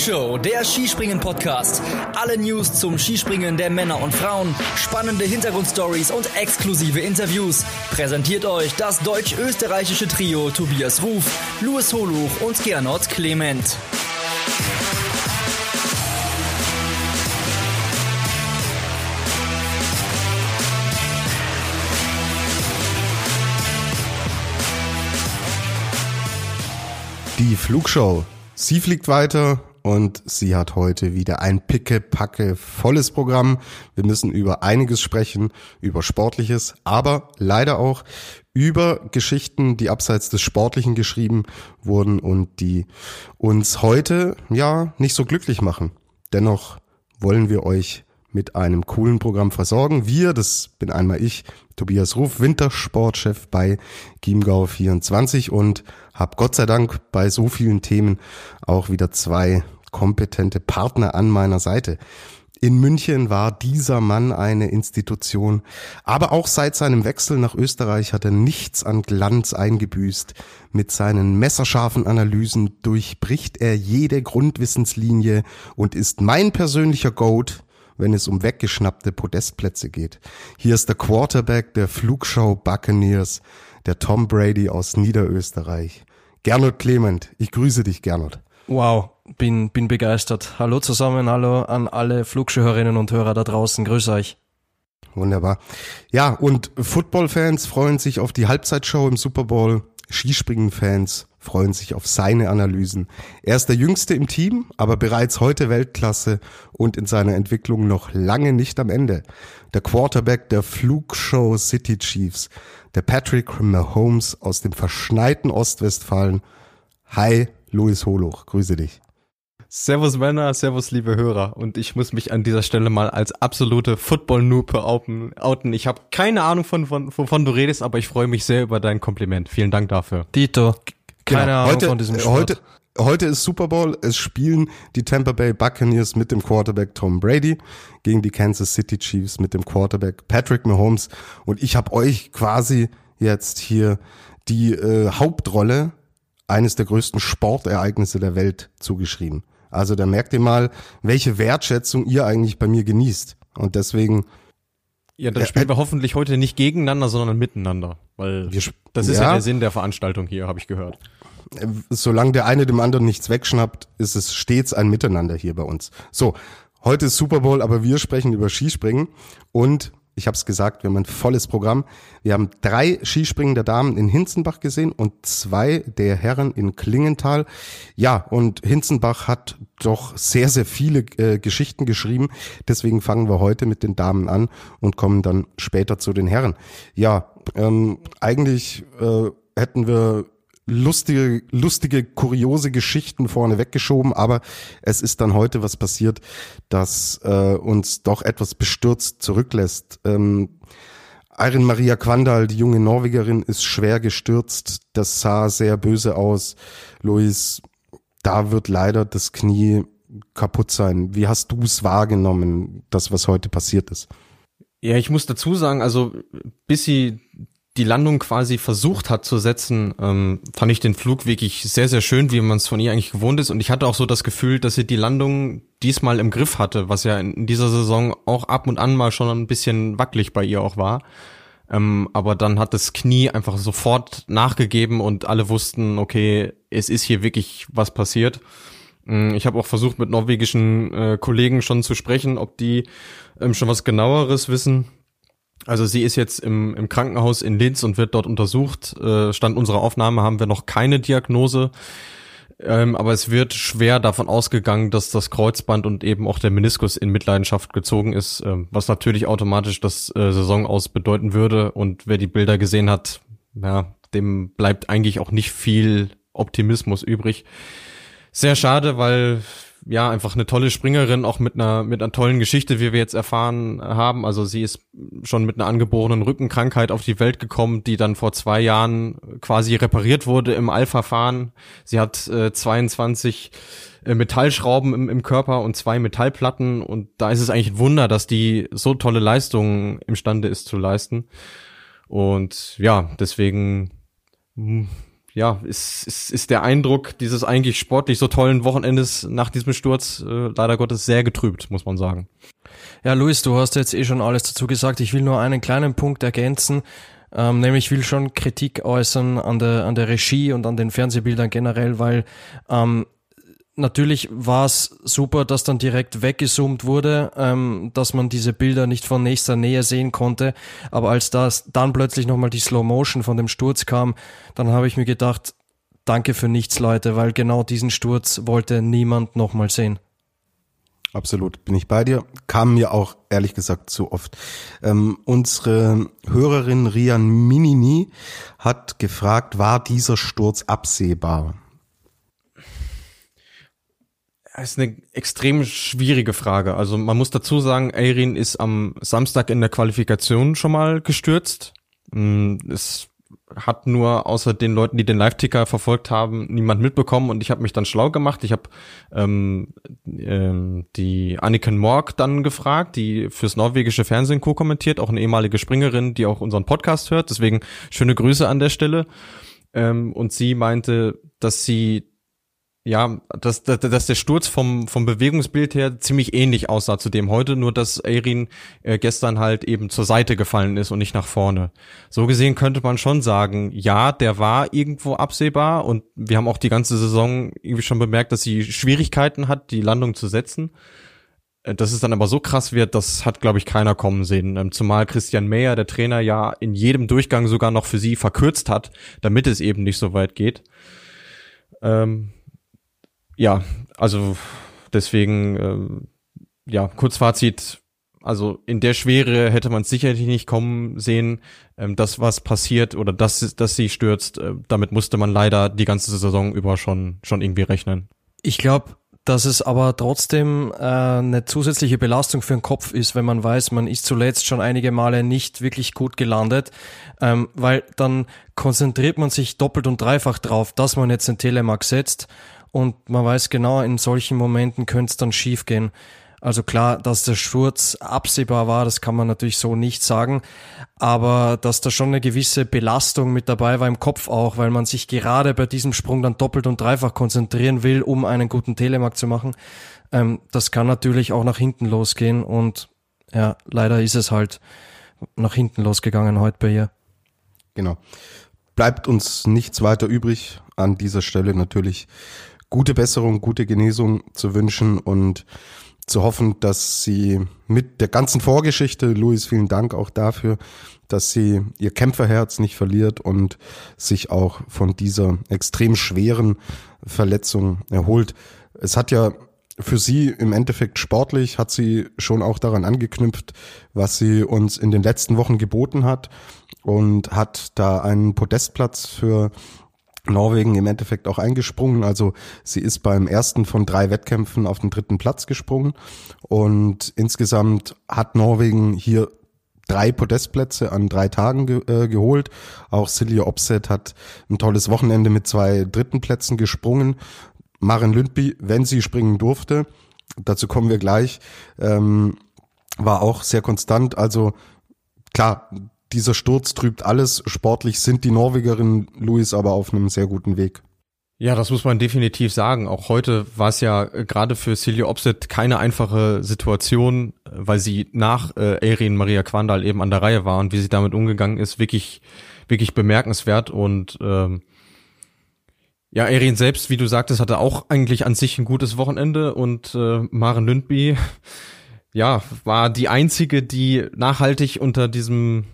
Flugshow, der Skispringen-Podcast. Alle News zum Skispringen der Männer und Frauen, spannende Hintergrundstories und exklusive Interviews. Präsentiert euch das deutsch-österreichische Trio Tobias Ruf, Louis Holuch und Gernot Clement. Die Flugshow. Sie fliegt weiter und sie hat heute wieder ein picke-packe volles Programm. Wir müssen über einiges sprechen, über Sportliches, aber leider auch über Geschichten, die abseits des Sportlichen geschrieben wurden und die uns heute, ja, nicht so glücklich machen. Dennoch wollen wir euch mit einem coolen Programm versorgen. Wir, das bin einmal ich, Tobias Ruf, Wintersportchef bei Chiemgau 24 und habe Gott sei Dank bei so vielen Themen auch wieder zwei kompetente Partner an meiner Seite. In München war dieser Mann eine Institution, aber auch seit seinem Wechsel nach Österreich hat er nichts an Glanz eingebüßt. Mit seinen messerscharfen Analysen durchbricht er jede Grundwissenslinie und ist mein persönlicher Goat wenn es um weggeschnappte Podestplätze geht. Hier ist der Quarterback der Flugshow Buccaneers, der Tom Brady aus Niederösterreich. Gernot Clement, ich grüße dich, Gernot. Wow, bin, bin begeistert. Hallo zusammen, hallo an alle Flugschuhhörerinnen und Hörer da draußen. Grüß euch. Wunderbar. Ja, und Football-Fans freuen sich auf die Halbzeitshow im Super Bowl. Skispringen-Fans freuen sich auf seine Analysen. Er ist der Jüngste im Team, aber bereits heute Weltklasse und in seiner Entwicklung noch lange nicht am Ende. Der Quarterback der Flugshow City Chiefs, der Patrick Mahomes aus dem verschneiten Ostwestfalen. Hi, Luis Holoch, grüße dich. Servus Männer, Servus liebe Hörer und ich muss mich an dieser Stelle mal als absolute Football-Noob outen. Ich habe keine Ahnung von, von wovon du redest, aber ich freue mich sehr über dein Kompliment. Vielen Dank dafür. Dito, keine genau. Ahnung heute, von diesem Sport. Heute, heute ist Super Bowl. Es spielen die Tampa Bay Buccaneers mit dem Quarterback Tom Brady gegen die Kansas City Chiefs mit dem Quarterback Patrick Mahomes. Und ich habe euch quasi jetzt hier die äh, Hauptrolle eines der größten Sportereignisse der Welt zugeschrieben. Also da merkt ihr mal, welche Wertschätzung ihr eigentlich bei mir genießt. Und deswegen ja, dann spielen wir hoffentlich heute nicht gegeneinander, sondern miteinander, weil wir, das ist ja. ja der Sinn der Veranstaltung hier, habe ich gehört. Solange der eine dem anderen nichts wegschnappt, ist es stets ein Miteinander hier bei uns. So, heute ist Super Bowl, aber wir sprechen über Skispringen und ich habe es gesagt, wir haben ein volles Programm. Wir haben drei Skispringen der Damen in Hinzenbach gesehen und zwei der Herren in Klingenthal. Ja, und Hinzenbach hat doch sehr, sehr viele äh, Geschichten geschrieben. Deswegen fangen wir heute mit den Damen an und kommen dann später zu den Herren. Ja, ähm, eigentlich äh, hätten wir lustige, lustige, kuriose Geschichten vorne weggeschoben, aber es ist dann heute was passiert, das äh, uns doch etwas bestürzt zurücklässt. Ähm, Irin Maria Quandal, die junge Norwegerin, ist schwer gestürzt. Das sah sehr böse aus. Luis, da wird leider das Knie kaputt sein. Wie hast du es wahrgenommen, das, was heute passiert ist? Ja, ich muss dazu sagen, also bis sie die Landung quasi versucht hat zu setzen, ähm, fand ich den Flug wirklich sehr, sehr schön, wie man es von ihr eigentlich gewohnt ist. Und ich hatte auch so das Gefühl, dass sie die Landung diesmal im Griff hatte, was ja in dieser Saison auch ab und an mal schon ein bisschen wackelig bei ihr auch war. Ähm, aber dann hat das Knie einfach sofort nachgegeben und alle wussten, okay, es ist hier wirklich was passiert. Ähm, ich habe auch versucht, mit norwegischen äh, Kollegen schon zu sprechen, ob die ähm, schon was genaueres wissen. Also sie ist jetzt im, im Krankenhaus in Linz und wird dort untersucht. Äh, Stand unserer Aufnahme haben wir noch keine Diagnose. Ähm, aber es wird schwer davon ausgegangen, dass das Kreuzband und eben auch der Meniskus in Mitleidenschaft gezogen ist, äh, was natürlich automatisch das äh, Saison aus bedeuten würde. Und wer die Bilder gesehen hat, ja, dem bleibt eigentlich auch nicht viel Optimismus übrig. Sehr schade, weil ja, einfach eine tolle Springerin, auch mit einer, mit einer tollen Geschichte, wie wir jetzt erfahren haben. Also sie ist schon mit einer angeborenen Rückenkrankheit auf die Welt gekommen, die dann vor zwei Jahren quasi repariert wurde im Eilverfahren. Sie hat äh, 22 äh, Metallschrauben im, im Körper und zwei Metallplatten und da ist es eigentlich ein Wunder, dass die so tolle Leistungen imstande ist zu leisten. Und ja, deswegen hm, ja, ist, ist, ist der Eindruck dieses eigentlich sportlich so tollen Wochenendes nach diesem Sturz äh, leider Gottes sehr getrübt, muss man sagen. Ja, Luis, du hast jetzt eh schon alles dazu gesagt. Ich will nur einen kleinen Punkt ergänzen. Ähm, nämlich ich will schon Kritik äußern an der, an der Regie und an den Fernsehbildern generell, weil ähm, natürlich war es super, dass dann direkt weggezoomt wurde, ähm, dass man diese Bilder nicht von nächster Nähe sehen konnte. Aber als das dann plötzlich nochmal die Slow Motion von dem Sturz kam, dann habe ich mir gedacht, danke für nichts, Leute, weil genau diesen Sturz wollte niemand nochmal sehen. Absolut, bin ich bei dir. Kam mir auch ehrlich gesagt zu oft. Ähm, unsere Hörerin Rian Minini hat gefragt, war dieser Sturz absehbar? Ist eine extrem schwierige Frage. Also man muss dazu sagen, Eirin ist am Samstag in der Qualifikation schon mal gestürzt. Mm, es hat nur außer den Leuten, die den Live-Ticker verfolgt haben, niemand mitbekommen und ich habe mich dann schlau gemacht. Ich habe ähm, ähm, die Anniken Morg dann gefragt, die fürs norwegische Fernsehen co-kommentiert, auch eine ehemalige Springerin, die auch unseren Podcast hört. Deswegen schöne Grüße an der Stelle. Ähm, und sie meinte, dass sie ja, dass, dass, dass der Sturz vom, vom Bewegungsbild her ziemlich ähnlich aussah zu dem heute, nur dass Eirin äh, gestern halt eben zur Seite gefallen ist und nicht nach vorne. So gesehen könnte man schon sagen, ja, der war irgendwo absehbar und wir haben auch die ganze Saison irgendwie schon bemerkt, dass sie Schwierigkeiten hat, die Landung zu setzen. Äh, dass es dann aber so krass wird, das hat, glaube ich, keiner kommen sehen. Ähm, zumal Christian Meyer, der Trainer, ja in jedem Durchgang sogar noch für sie verkürzt hat, damit es eben nicht so weit geht. Ähm, ja, also deswegen, ähm, ja, Kurzfazit, also in der Schwere hätte man es sicherlich nicht kommen sehen. Ähm, das, was passiert oder das, dass sie stürzt, äh, damit musste man leider die ganze Saison über schon, schon irgendwie rechnen. Ich glaube, dass es aber trotzdem äh, eine zusätzliche Belastung für den Kopf ist, wenn man weiß, man ist zuletzt schon einige Male nicht wirklich gut gelandet, ähm, weil dann konzentriert man sich doppelt und dreifach drauf, dass man jetzt den Telemark setzt und man weiß genau, in solchen Momenten könnte es dann schief gehen. Also klar, dass der Sturz absehbar war, das kann man natürlich so nicht sagen, aber dass da schon eine gewisse Belastung mit dabei war im Kopf auch, weil man sich gerade bei diesem Sprung dann doppelt und dreifach konzentrieren will, um einen guten Telemark zu machen. Ähm, das kann natürlich auch nach hinten losgehen und ja, leider ist es halt nach hinten losgegangen heute bei ihr. Genau. Bleibt uns nichts weiter übrig an dieser Stelle natürlich gute Besserung, gute Genesung zu wünschen und zu hoffen, dass sie mit der ganzen Vorgeschichte, Luis, vielen Dank auch dafür, dass sie ihr Kämpferherz nicht verliert und sich auch von dieser extrem schweren Verletzung erholt. Es hat ja für sie im Endeffekt sportlich, hat sie schon auch daran angeknüpft, was sie uns in den letzten Wochen geboten hat und hat da einen Podestplatz für Norwegen im Endeffekt auch eingesprungen. Also sie ist beim ersten von drei Wettkämpfen auf den dritten Platz gesprungen und insgesamt hat Norwegen hier drei Podestplätze an drei Tagen ge äh, geholt. Auch Silja Opset hat ein tolles Wochenende mit zwei dritten Plätzen gesprungen. Maren Lündby, wenn sie springen durfte, dazu kommen wir gleich, ähm, war auch sehr konstant. Also klar, dieser Sturz trübt alles. Sportlich sind die Norwegerinnen, Luis, aber auf einem sehr guten Weg. Ja, das muss man definitiv sagen. Auch heute war es ja äh, gerade für Silja Opset keine einfache Situation, weil sie nach äh, Erin Maria Quandal eben an der Reihe war und wie sie damit umgegangen ist, wirklich, wirklich bemerkenswert und ähm, ja, Erin selbst, wie du sagtest, hatte auch eigentlich an sich ein gutes Wochenende und äh, Maren Lündby, ja, war die einzige, die nachhaltig unter diesem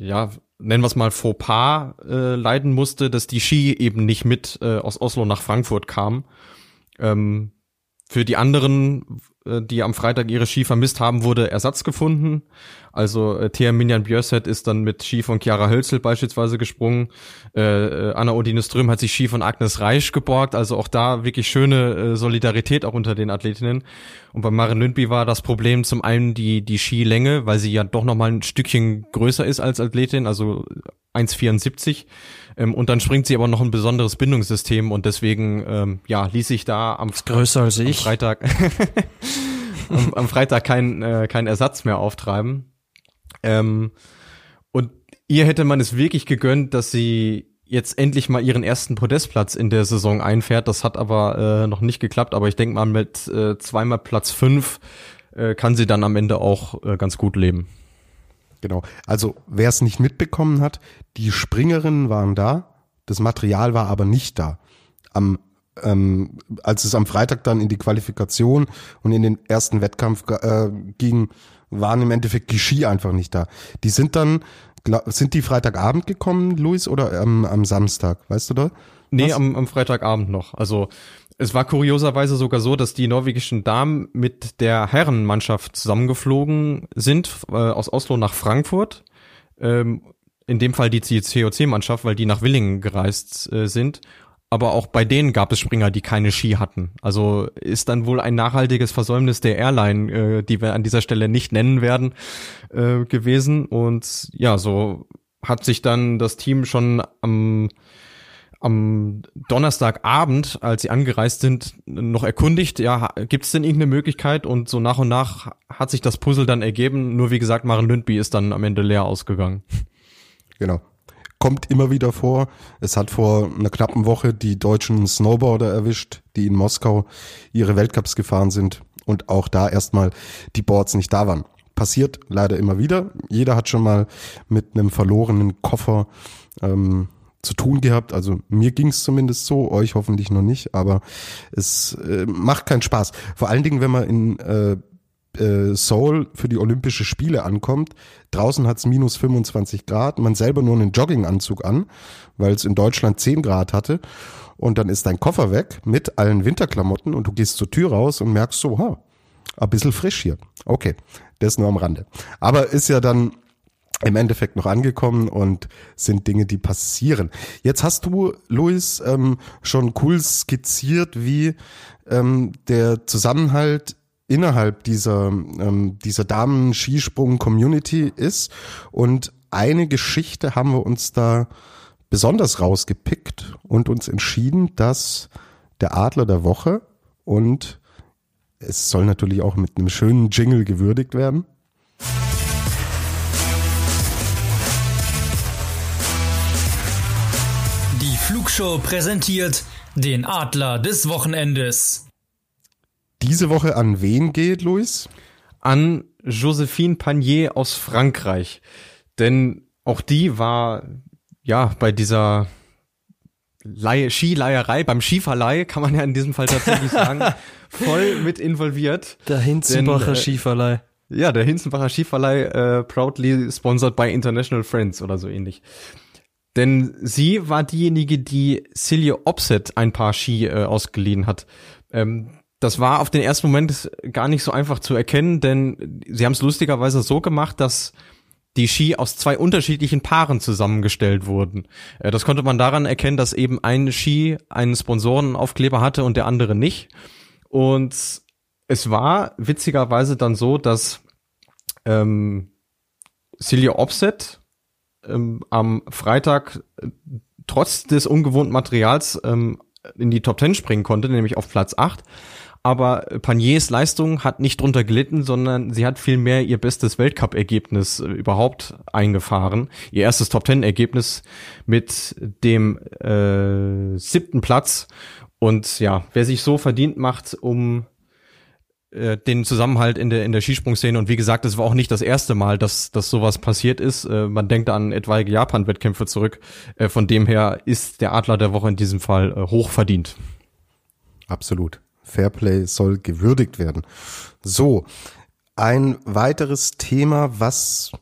ja, nennen wir es mal Fauxpas äh, leiden musste, dass die Ski eben nicht mit äh, aus Oslo nach Frankfurt kam. Ähm, für die anderen, äh, die am Freitag ihre Ski vermisst haben, wurde Ersatz gefunden. Also äh, Thea Minjan Björset ist dann mit Ski von Chiara Hölzel beispielsweise gesprungen. Äh, äh, Anna Odine Ström hat sich Ski von Agnes Reich geborgt. Also auch da wirklich schöne äh, Solidarität auch unter den Athletinnen. Und bei Maren Lündby war das Problem zum einen die, die Skilänge, weil sie ja doch nochmal ein Stückchen größer ist als Athletin, also 1,74. Ähm, und dann springt sie aber noch ein besonderes Bindungssystem und deswegen ähm, ja ließ sich da am, größer als ich. am Freitag am, am Freitag kein, äh, kein Ersatz mehr auftreiben. Ähm, und ihr hätte man es wirklich gegönnt, dass sie jetzt endlich mal ihren ersten Podestplatz in der Saison einfährt. Das hat aber äh, noch nicht geklappt, aber ich denke mal mit äh, zweimal Platz fünf äh, kann sie dann am Ende auch äh, ganz gut leben. Genau. Also wer es nicht mitbekommen hat, die Springerinnen waren da, das Material war aber nicht da. Am ähm, als es am Freitag dann in die Qualifikation und in den ersten Wettkampf äh, ging, waren im Endeffekt die Ski einfach nicht da. Die sind dann, glaub, sind die Freitagabend gekommen, Luis, oder ähm, am Samstag, weißt du da? Nee, am, am Freitagabend noch. Also es war kurioserweise sogar so, dass die norwegischen Damen mit der Herrenmannschaft zusammengeflogen sind äh, aus Oslo nach Frankfurt. Ähm, in dem Fall die COC-Mannschaft, weil die nach Willingen gereist äh, sind. Aber auch bei denen gab es Springer, die keine Ski hatten. Also ist dann wohl ein nachhaltiges Versäumnis der Airline, äh, die wir an dieser Stelle nicht nennen werden, äh, gewesen. Und ja, so hat sich dann das Team schon am am Donnerstagabend, als sie angereist sind, noch erkundigt, ja, gibt es denn irgendeine Möglichkeit? Und so nach und nach hat sich das Puzzle dann ergeben. Nur wie gesagt, Maren Lündby ist dann am Ende leer ausgegangen. Genau. Kommt immer wieder vor. Es hat vor einer knappen Woche die deutschen Snowboarder erwischt, die in Moskau ihre Weltcups gefahren sind und auch da erstmal die Boards nicht da waren. Passiert leider immer wieder. Jeder hat schon mal mit einem verlorenen Koffer ähm, zu tun gehabt. Also mir ging es zumindest so, euch hoffentlich noch nicht, aber es äh, macht keinen Spaß. Vor allen Dingen, wenn man in äh, äh, Seoul für die Olympische Spiele ankommt. Draußen hat's minus 25 Grad, man selber nur einen Jogginganzug an, weil es in Deutschland 10 Grad hatte. Und dann ist dein Koffer weg mit allen Winterklamotten und du gehst zur Tür raus und merkst so, ha, ein bisschen frisch hier. Okay, das nur am Rande. Aber ist ja dann im Endeffekt noch angekommen und sind Dinge, die passieren. Jetzt hast du, Luis, ähm, schon cool skizziert, wie ähm, der Zusammenhalt innerhalb dieser, ähm, dieser Damen-Skisprung-Community ist. Und eine Geschichte haben wir uns da besonders rausgepickt und uns entschieden, dass der Adler der Woche und es soll natürlich auch mit einem schönen Jingle gewürdigt werden. Die Flugshow präsentiert den Adler des Wochenendes diese Woche an wen geht, Luis? An Josephine Panier aus Frankreich. Denn auch die war ja bei dieser Leihe, Skileierei, beim Skiverleih kann man ja in diesem Fall tatsächlich sagen, voll mit involviert. Der Hinzenbacher Denn, äh, Skiverleih. Ja, der Hinzenbacher Skiverleih, äh, proudly sponsored by International Friends oder so ähnlich. Denn sie war diejenige, die Celia Opset ein paar Ski äh, ausgeliehen hat. Ähm, das war auf den ersten Moment gar nicht so einfach zu erkennen, denn sie haben es lustigerweise so gemacht, dass die Ski aus zwei unterschiedlichen Paaren zusammengestellt wurden. Äh, das konnte man daran erkennen, dass eben ein Ski einen Sponsorenaufkleber hatte und der andere nicht. Und es war witzigerweise dann so, dass ähm, Celia Offset ähm, am Freitag äh, trotz des ungewohnten Materials ähm, in die Top Ten springen konnte, nämlich auf Platz 8 aber Paniers Leistung hat nicht drunter gelitten, sondern sie hat vielmehr ihr bestes Weltcup-Ergebnis äh, überhaupt eingefahren. Ihr erstes Top-Ten-Ergebnis mit dem äh, siebten Platz. Und ja, wer sich so verdient macht, um äh, den Zusammenhalt in der in der Skisprungszene und wie gesagt, es war auch nicht das erste Mal, dass dass sowas passiert ist. Äh, man denkt an etwaige Japan-Wettkämpfe zurück. Äh, von dem her ist der Adler der Woche in diesem Fall äh, hoch verdient. Absolut. Fairplay soll gewürdigt werden. So, ein weiteres Thema, was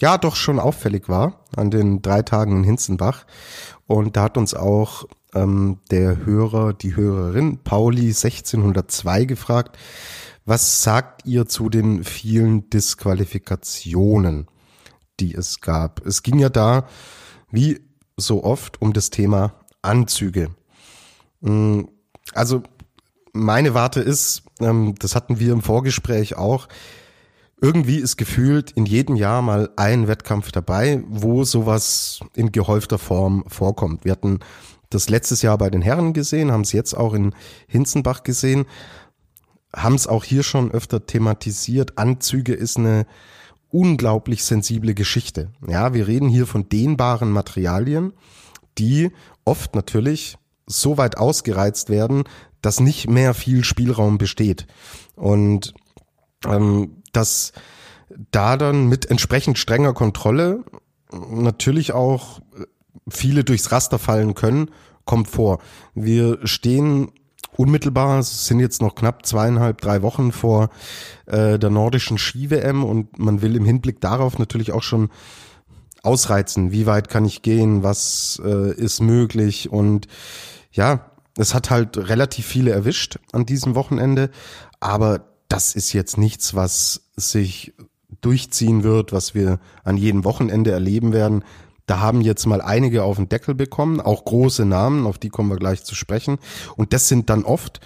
ja doch schon auffällig war an den drei Tagen in Hinzenbach. Und da hat uns auch ähm, der Hörer, die Hörerin Pauli 1602 gefragt, was sagt ihr zu den vielen Disqualifikationen, die es gab? Es ging ja da, wie so oft, um das Thema Anzüge. Mm, also meine Warte ist, ähm, das hatten wir im Vorgespräch auch, irgendwie ist gefühlt in jedem Jahr mal ein Wettkampf dabei, wo sowas in gehäufter Form vorkommt. Wir hatten das letztes Jahr bei den Herren gesehen, haben es jetzt auch in Hinzenbach gesehen, haben es auch hier schon öfter thematisiert. Anzüge ist eine unglaublich sensible Geschichte. Ja, wir reden hier von dehnbaren Materialien, die oft natürlich so weit ausgereizt werden, dass nicht mehr viel Spielraum besteht. Und ähm, dass da dann mit entsprechend strenger Kontrolle natürlich auch viele durchs Raster fallen können, kommt vor. Wir stehen unmittelbar, es sind jetzt noch knapp zweieinhalb, drei Wochen vor äh, der nordischen Ski-WM und man will im Hinblick darauf natürlich auch schon ausreizen, wie weit kann ich gehen, was äh, ist möglich? Und ja, es hat halt relativ viele erwischt an diesem Wochenende, aber das ist jetzt nichts, was sich durchziehen wird, was wir an jedem Wochenende erleben werden. Da haben jetzt mal einige auf den Deckel bekommen, auch große Namen, auf die kommen wir gleich zu sprechen. Und das sind dann oft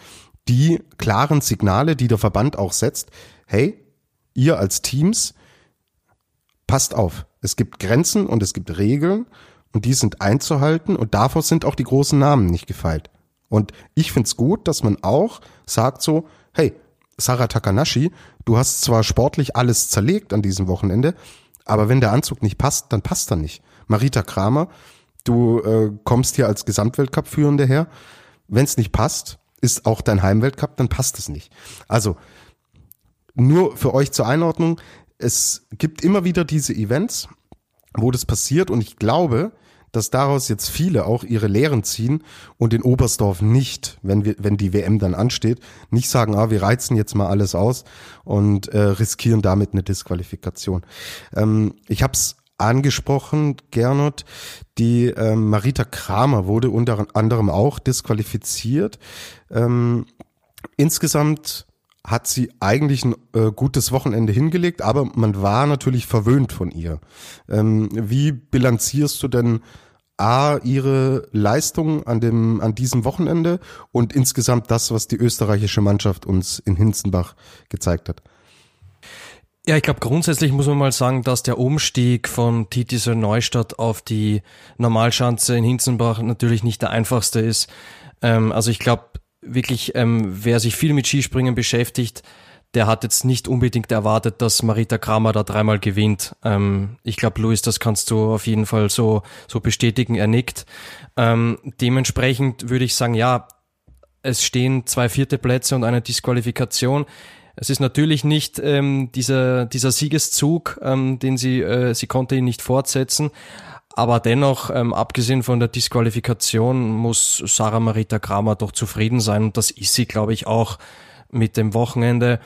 die klaren Signale, die der Verband auch setzt. Hey, ihr als Teams, passt auf. Es gibt Grenzen und es gibt Regeln und die sind einzuhalten und davor sind auch die großen Namen nicht gefeilt. Und ich find's gut, dass man auch sagt so, hey, Sarah Takanashi, du hast zwar sportlich alles zerlegt an diesem Wochenende, aber wenn der Anzug nicht passt, dann passt er nicht. Marita Kramer, du äh, kommst hier als Gesamtweltcup-Führende her. Wenn es nicht passt, ist auch dein Heimweltcup, dann passt es nicht. Also nur für euch zur Einordnung, es gibt immer wieder diese Events, wo das passiert und ich glaube, dass daraus jetzt viele auch ihre Lehren ziehen und in Oberstdorf nicht, wenn wir, wenn die WM dann ansteht, nicht sagen, ah, wir reizen jetzt mal alles aus und äh, riskieren damit eine Disqualifikation. Ähm, ich habe es angesprochen, Gernot. Die ähm, Marita Kramer wurde unter anderem auch disqualifiziert. Ähm, insgesamt hat sie eigentlich ein äh, gutes Wochenende hingelegt, aber man war natürlich verwöhnt von ihr. Ähm, wie bilanzierst du denn A, ihre Leistung an dem, an diesem Wochenende und insgesamt das, was die österreichische Mannschaft uns in Hinzenbach gezeigt hat? Ja, ich glaube grundsätzlich muss man mal sagen, dass der Umstieg von Titisel Neustadt auf die Normalschanze in Hinzenbach natürlich nicht der einfachste ist. Ähm, also ich glaube wirklich, ähm, wer sich viel mit Skispringen beschäftigt, der hat jetzt nicht unbedingt erwartet, dass Marita Kramer da dreimal gewinnt. Ähm, ich glaube, Luis, das kannst du auf jeden Fall so, so bestätigen. Er nickt. Ähm, dementsprechend würde ich sagen, ja, es stehen zwei vierte Plätze und eine Disqualifikation. Es ist natürlich nicht ähm, dieser, dieser Siegeszug, ähm, den sie, äh, sie konnte ihn nicht fortsetzen. Aber dennoch, ähm, abgesehen von der Disqualifikation, muss Sarah Marita Kramer doch zufrieden sein. Und das ist sie, glaube ich, auch mit dem Wochenende.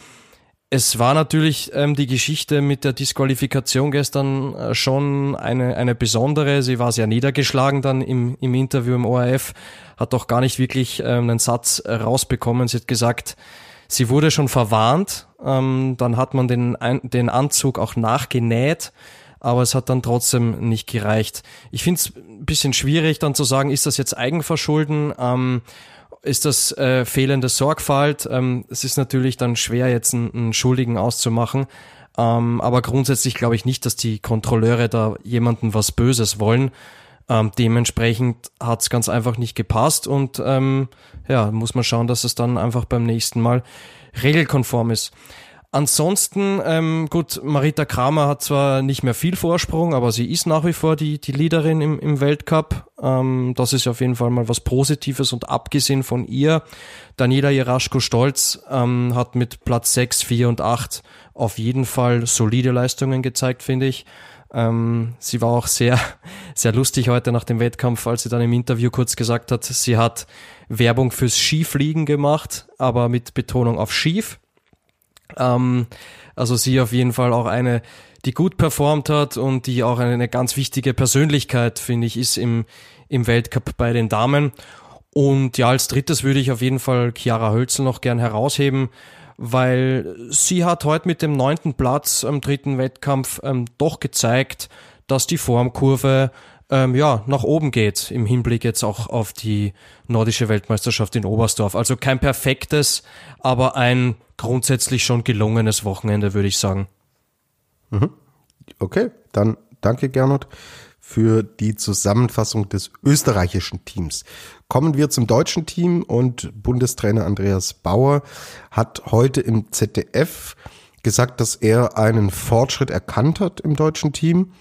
Es war natürlich ähm, die Geschichte mit der Disqualifikation gestern äh, schon eine, eine besondere. Sie war sehr niedergeschlagen dann im, im Interview im ORF, hat doch gar nicht wirklich ähm, einen Satz rausbekommen. Sie hat gesagt, Sie wurde schon verwarnt, ähm, dann hat man den, den Anzug auch nachgenäht, aber es hat dann trotzdem nicht gereicht. Ich finde es ein bisschen schwierig dann zu sagen, ist das jetzt Eigenverschulden? Ähm, ist das äh, fehlende Sorgfalt? Ähm, es ist natürlich dann schwer, jetzt einen, einen Schuldigen auszumachen. Ähm, aber grundsätzlich glaube ich nicht, dass die Kontrolleure da jemanden was Böses wollen. Ähm, dementsprechend hat es ganz einfach nicht gepasst und ähm, ja, muss man schauen, dass es dann einfach beim nächsten Mal regelkonform ist. Ansonsten, ähm, gut, Marita Kramer hat zwar nicht mehr viel Vorsprung, aber sie ist nach wie vor die, die Leaderin im, im Weltcup. Ähm, das ist auf jeden Fall mal was Positives und abgesehen von ihr, Daniela Jeraschko-Stolz ähm, hat mit Platz 6, 4 und 8 auf jeden Fall solide Leistungen gezeigt, finde ich. Ähm, sie war auch sehr, sehr lustig heute nach dem Wettkampf, als sie dann im Interview kurz gesagt hat, sie hat Werbung fürs Skifliegen gemacht, aber mit Betonung auf Schief. Ähm, also sie auf jeden Fall auch eine, die gut performt hat und die auch eine, ganz wichtige Persönlichkeit, finde ich, ist im, im Weltcup bei den Damen. Und ja, als drittes würde ich auf jeden Fall Chiara Hölzel noch gern herausheben weil sie hat heute mit dem neunten Platz am dritten Wettkampf ähm, doch gezeigt, dass die Formkurve ähm, ja nach oben geht im Hinblick jetzt auch auf die nordische Weltmeisterschaft in Oberstdorf. Also kein perfektes, aber ein grundsätzlich schon gelungenes Wochenende, würde ich sagen. Mhm. Okay, dann danke Gernot für die Zusammenfassung des österreichischen Teams. Kommen wir zum deutschen Team und Bundestrainer Andreas Bauer hat heute im ZDF gesagt, dass er einen Fortschritt erkannt hat im deutschen Team.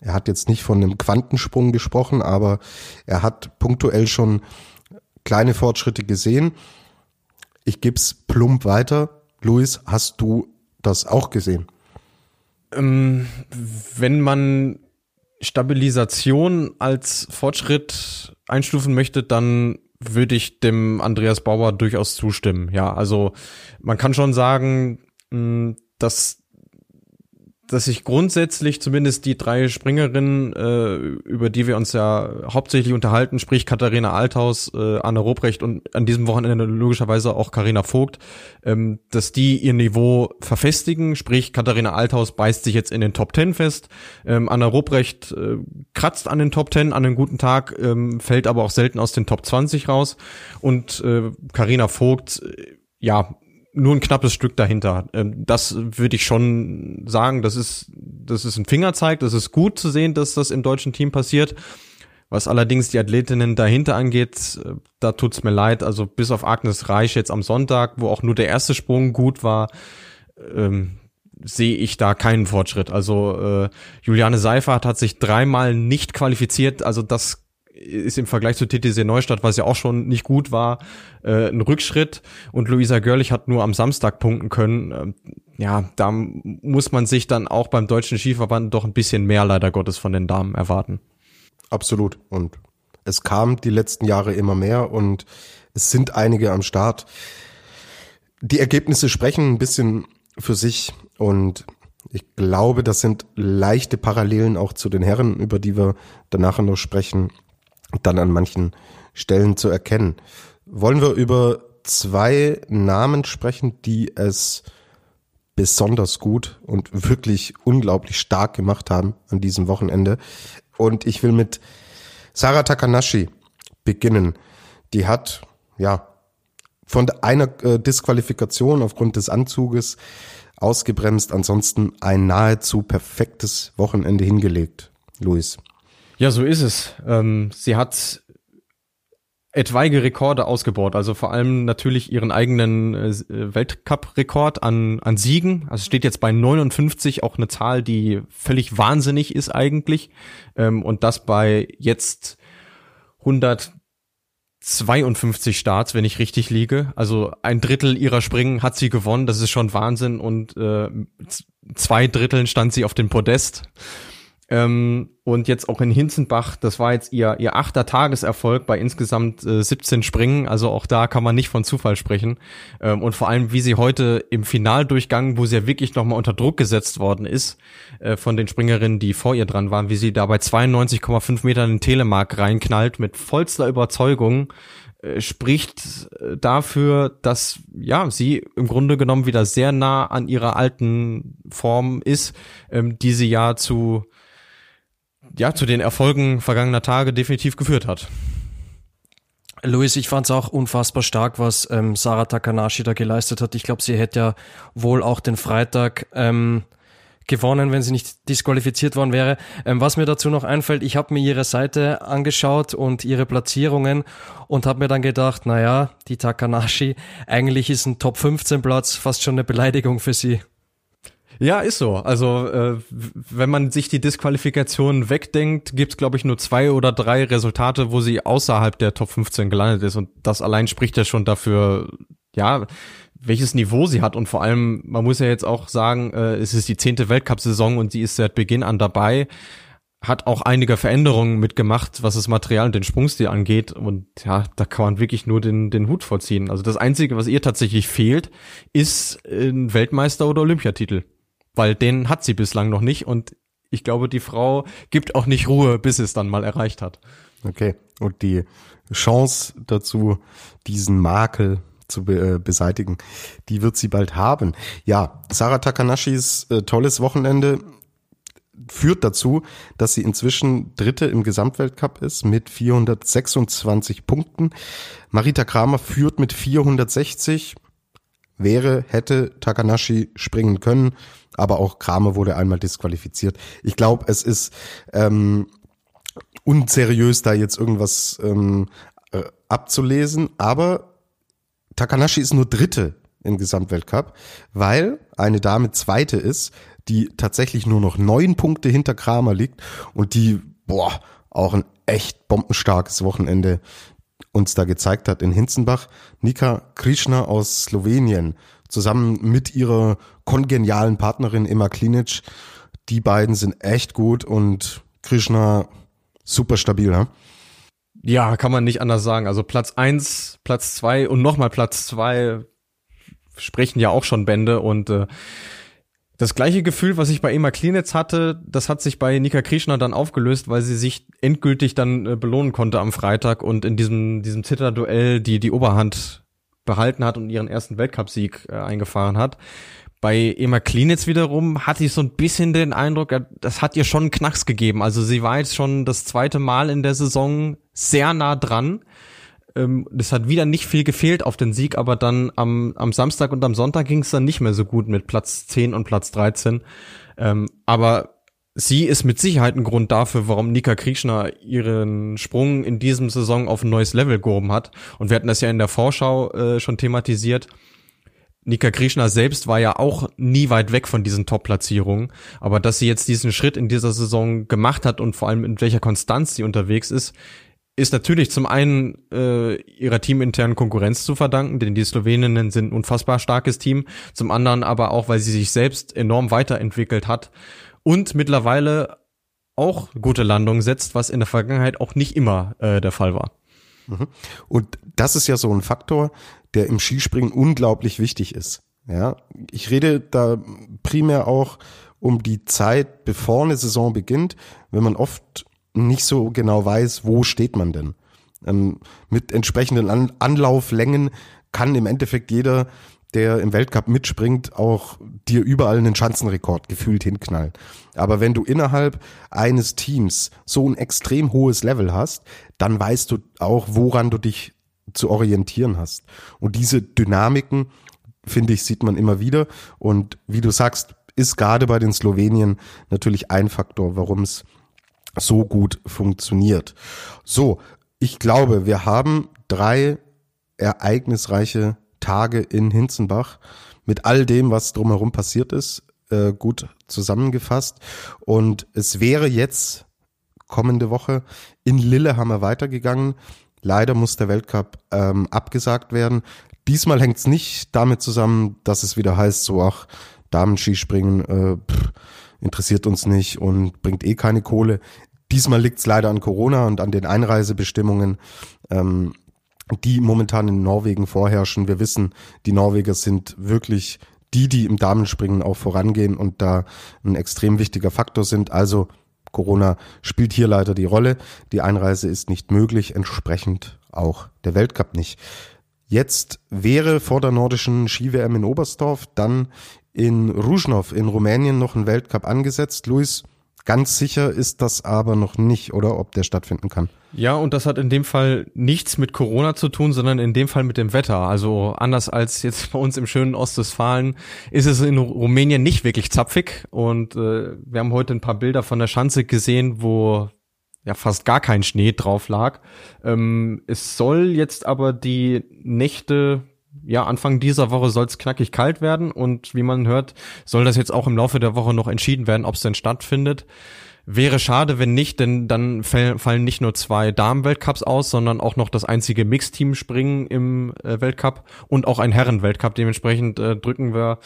Er hat jetzt nicht von einem Quantensprung gesprochen, aber er hat punktuell schon kleine Fortschritte gesehen. Ich gebe es plump weiter. Luis, hast du das auch gesehen? Ähm, wenn man Stabilisation als Fortschritt einstufen möchte, dann würde ich dem Andreas Bauer durchaus zustimmen. Ja, also man kann schon sagen, dass dass sich grundsätzlich zumindest die drei Springerinnen, äh, über die wir uns ja hauptsächlich unterhalten, sprich Katharina Althaus, äh, Anne Robrecht und an diesem Wochenende logischerweise auch Karina Vogt, ähm, dass die ihr Niveau verfestigen, sprich Katharina Althaus beißt sich jetzt in den Top Ten fest, ähm, Anna Robrecht äh, kratzt an den Top Ten an einem guten Tag, ähm, fällt aber auch selten aus den Top 20 raus. Und äh, Karina Vogt äh, ja, nur ein knappes Stück dahinter. Ähm, das würde ich schon sagen, das ist, das ist ein Fingerzeig, das ist gut zu sehen, dass das im deutschen Team passiert. Was allerdings die Athletinnen dahinter angeht, äh, da tut's mir leid. Also bis auf Agnes Reich jetzt am Sonntag, wo auch nur der erste Sprung gut war, ähm, sehe ich da keinen Fortschritt. Also äh, Juliane Seifert hat sich dreimal nicht qualifiziert. Also das ist im Vergleich zu TTC Neustadt, was ja auch schon nicht gut war, äh, ein Rückschritt. Und Luisa Görlich hat nur am Samstag punkten können. Ähm, ja, da muss man sich dann auch beim Deutschen Skiverband doch ein bisschen mehr leider Gottes von den Damen erwarten. Absolut. Und es kam die letzten Jahre immer mehr und es sind einige am Start. Die Ergebnisse sprechen ein bisschen für sich und ich glaube, das sind leichte Parallelen auch zu den Herren, über die wir danach noch sprechen dann an manchen Stellen zu erkennen. Wollen wir über zwei Namen sprechen, die es besonders gut und wirklich unglaublich stark gemacht haben an diesem Wochenende. Und ich will mit Sarah Takanashi beginnen. Die hat, ja, von einer äh, Disqualifikation aufgrund des Anzuges ausgebremst, ansonsten ein nahezu perfektes Wochenende hingelegt. Luis. Ja, so ist es. Ähm, sie hat etwaige Rekorde ausgebaut, also vor allem natürlich ihren eigenen äh, Weltcup-Rekord an, an Siegen. Also steht jetzt bei 59, auch eine Zahl, die völlig wahnsinnig ist eigentlich. Ähm, und das bei jetzt 152 Starts, wenn ich richtig liege. Also ein Drittel ihrer Springen hat sie gewonnen, das ist schon Wahnsinn. Und äh, zwei Dritteln stand sie auf dem Podest. Ähm, und jetzt auch in Hinzenbach, das war jetzt ihr, ihr achter Tageserfolg bei insgesamt äh, 17 Springen. Also auch da kann man nicht von Zufall sprechen. Ähm, und vor allem, wie sie heute im Finaldurchgang, wo sie ja wirklich nochmal unter Druck gesetzt worden ist, äh, von den Springerinnen, die vor ihr dran waren, wie sie da bei 92,5 Metern in Telemark reinknallt mit vollster Überzeugung äh, spricht äh, dafür, dass ja sie im Grunde genommen wieder sehr nah an ihrer alten Form ist, ähm, die sie ja zu ja, zu den Erfolgen vergangener Tage definitiv geführt hat. Luis, ich fand es auch unfassbar stark, was ähm, Sarah Takanashi da geleistet hat. Ich glaube, sie hätte ja wohl auch den Freitag ähm, gewonnen, wenn sie nicht disqualifiziert worden wäre. Ähm, was mir dazu noch einfällt, ich habe mir ihre Seite angeschaut und ihre Platzierungen und habe mir dann gedacht, naja, die Takanashi, eigentlich ist ein Top 15 Platz fast schon eine Beleidigung für sie. Ja, ist so. Also äh, wenn man sich die Disqualifikation wegdenkt, gibt's glaube ich nur zwei oder drei Resultate, wo sie außerhalb der Top 15 gelandet ist und das allein spricht ja schon dafür, ja, welches Niveau sie hat und vor allem, man muss ja jetzt auch sagen, äh, es ist die zehnte Weltcup-Saison und sie ist seit Beginn an dabei, hat auch einige Veränderungen mitgemacht, was das Material und den Sprungstil angeht und ja, da kann man wirklich nur den, den Hut vorziehen. Also das Einzige, was ihr tatsächlich fehlt, ist ein Weltmeister- oder Olympiatitel weil den hat sie bislang noch nicht und ich glaube, die Frau gibt auch nicht Ruhe, bis es dann mal erreicht hat. Okay, und die Chance dazu, diesen Makel zu be äh, beseitigen, die wird sie bald haben. Ja, Sarah Takanashis äh, tolles Wochenende führt dazu, dass sie inzwischen Dritte im Gesamtweltcup ist mit 426 Punkten. Marita Kramer führt mit 460. Wäre, hätte Takanashi springen können aber auch Kramer wurde einmal disqualifiziert. Ich glaube, es ist ähm, unseriös, da jetzt irgendwas ähm, äh, abzulesen, aber Takanashi ist nur Dritte im Gesamtweltcup, weil eine Dame Zweite ist, die tatsächlich nur noch neun Punkte hinter Kramer liegt und die, boah, auch ein echt bombenstarkes Wochenende uns da gezeigt hat in Hinzenbach. Nika Krishna aus Slowenien zusammen mit ihrer kongenialen Partnerin Emma Klinic. Die beiden sind echt gut und Krishna super stabil, ne? Ja, kann man nicht anders sagen. Also Platz eins, Platz zwei und nochmal Platz zwei sprechen ja auch schon Bände und äh, das gleiche Gefühl, was ich bei Emma Klinitz hatte, das hat sich bei Nika Krishna dann aufgelöst, weil sie sich endgültig dann äh, belohnen konnte am Freitag und in diesem, diesem Zitterduell die, die Oberhand behalten hat und ihren ersten Weltcupsieg äh, eingefahren hat. Bei Emma Klinitz wiederum hatte ich so ein bisschen den Eindruck, das hat ihr schon einen Knacks gegeben. Also sie war jetzt schon das zweite Mal in der Saison sehr nah dran ähm, das hat wieder nicht viel gefehlt auf den Sieg, aber dann am, am Samstag und am Sonntag ging es dann nicht mehr so gut mit Platz 10 und Platz 13. Ähm, aber sie ist mit Sicherheit ein Grund dafür, warum Nika Krishna ihren Sprung in diesem Saison auf ein neues Level gehoben hat. Und wir hatten das ja in der Vorschau äh, schon thematisiert. Nika Krishna selbst war ja auch nie weit weg von diesen Top-Platzierungen. Aber dass sie jetzt diesen Schritt in dieser Saison gemacht hat und vor allem in welcher Konstanz sie unterwegs ist, ist natürlich zum einen äh, ihrer teaminternen Konkurrenz zu verdanken, denn die Sloweninnen sind ein unfassbar starkes Team. Zum anderen aber auch, weil sie sich selbst enorm weiterentwickelt hat und mittlerweile auch gute Landungen setzt, was in der Vergangenheit auch nicht immer äh, der Fall war. Mhm. Und das ist ja so ein Faktor, der im Skispringen unglaublich wichtig ist. Ja, ich rede da primär auch um die Zeit, bevor eine Saison beginnt, wenn man oft nicht so genau weiß, wo steht man denn. Ähm, mit entsprechenden An Anlauflängen kann im Endeffekt jeder, der im Weltcup mitspringt, auch dir überall einen Schanzenrekord gefühlt hinknallen. Aber wenn du innerhalb eines Teams so ein extrem hohes Level hast, dann weißt du auch, woran du dich zu orientieren hast. Und diese Dynamiken, finde ich, sieht man immer wieder. Und wie du sagst, ist gerade bei den Slowenien natürlich ein Faktor, warum es so gut funktioniert. So, ich glaube, wir haben drei ereignisreiche Tage in Hinzenbach mit all dem, was drumherum passiert ist, äh, gut zusammengefasst. Und es wäre jetzt kommende Woche in Lillehammer weitergegangen. Leider muss der Weltcup ähm, abgesagt werden. Diesmal hängt es nicht damit zusammen, dass es wieder heißt, so ach, Damenskispringen, äh, pff, interessiert uns nicht und bringt eh keine Kohle. Diesmal liegt es leider an Corona und an den Einreisebestimmungen, ähm, die momentan in Norwegen vorherrschen. Wir wissen, die Norweger sind wirklich die, die im Damenspringen auch vorangehen und da ein extrem wichtiger Faktor sind. Also Corona spielt hier leider die Rolle. Die Einreise ist nicht möglich, entsprechend auch der Weltcup nicht. Jetzt wäre vor der nordischen Ski-WM in Oberstdorf dann in Ruzhnov in Rumänien noch ein Weltcup angesetzt. Luis, ganz sicher ist das aber noch nicht, oder ob der stattfinden kann. Ja, und das hat in dem Fall nichts mit Corona zu tun, sondern in dem Fall mit dem Wetter. Also anders als jetzt bei uns im schönen Ostwestfalen ist es in Rumänien nicht wirklich zapfig. Und äh, wir haben heute ein paar Bilder von der Schanze gesehen, wo ja fast gar kein Schnee drauf lag. Ähm, es soll jetzt aber die Nächte ja, Anfang dieser Woche soll es knackig kalt werden und wie man hört, soll das jetzt auch im Laufe der Woche noch entschieden werden, ob es denn stattfindet. Wäre schade, wenn nicht, denn dann fallen nicht nur zwei Damen-Weltcups aus, sondern auch noch das einzige Mixteam springen im äh, Weltcup und auch ein Herren-Weltcup. Dementsprechend äh, drücken wir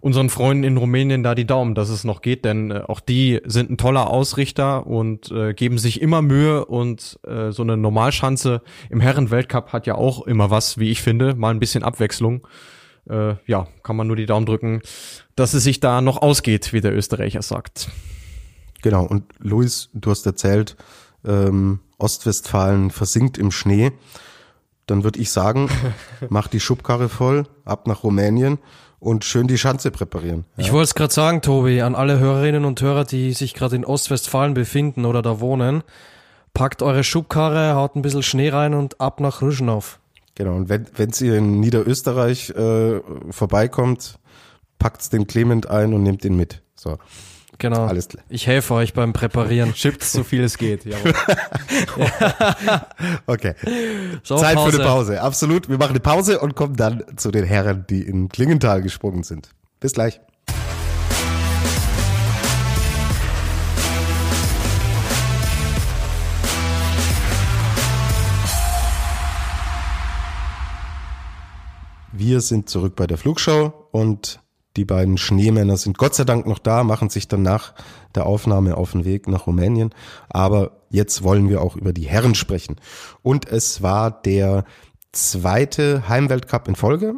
unseren Freunden in Rumänien da die Daumen, dass es noch geht, denn äh, auch die sind ein toller Ausrichter und äh, geben sich immer Mühe und äh, so eine Normalschanze im Herren-Weltcup hat ja auch immer was, wie ich finde, mal ein bisschen Abwechslung. Ja, kann man nur die Daumen drücken, dass es sich da noch ausgeht, wie der Österreicher sagt. Genau, und Luis, du hast erzählt, ähm, Ostwestfalen versinkt im Schnee. Dann würde ich sagen, mach die Schubkarre voll, ab nach Rumänien und schön die Schanze präparieren. Ja? Ich wollte es gerade sagen, Tobi, an alle Hörerinnen und Hörer, die sich gerade in Ostwestfalen befinden oder da wohnen, packt eure Schubkarre, haut ein bisschen Schnee rein und ab nach Rüschenhof. Genau, und wenn wenn's ihr in Niederösterreich äh, vorbeikommt, packt's den Clement ein und nehmt ihn mit. So. Genau. Alles klar. Ich helfe euch beim Präparieren. Chips, so viel es geht. okay. So, Zeit Pause. für eine Pause. Absolut. Wir machen eine Pause und kommen dann zu den Herren, die in Klingenthal gesprungen sind. Bis gleich. Wir sind zurück bei der Flugshow und die beiden Schneemänner sind Gott sei Dank noch da, machen sich dann nach der Aufnahme auf den Weg nach Rumänien. Aber jetzt wollen wir auch über die Herren sprechen. Und es war der zweite Heimweltcup in Folge,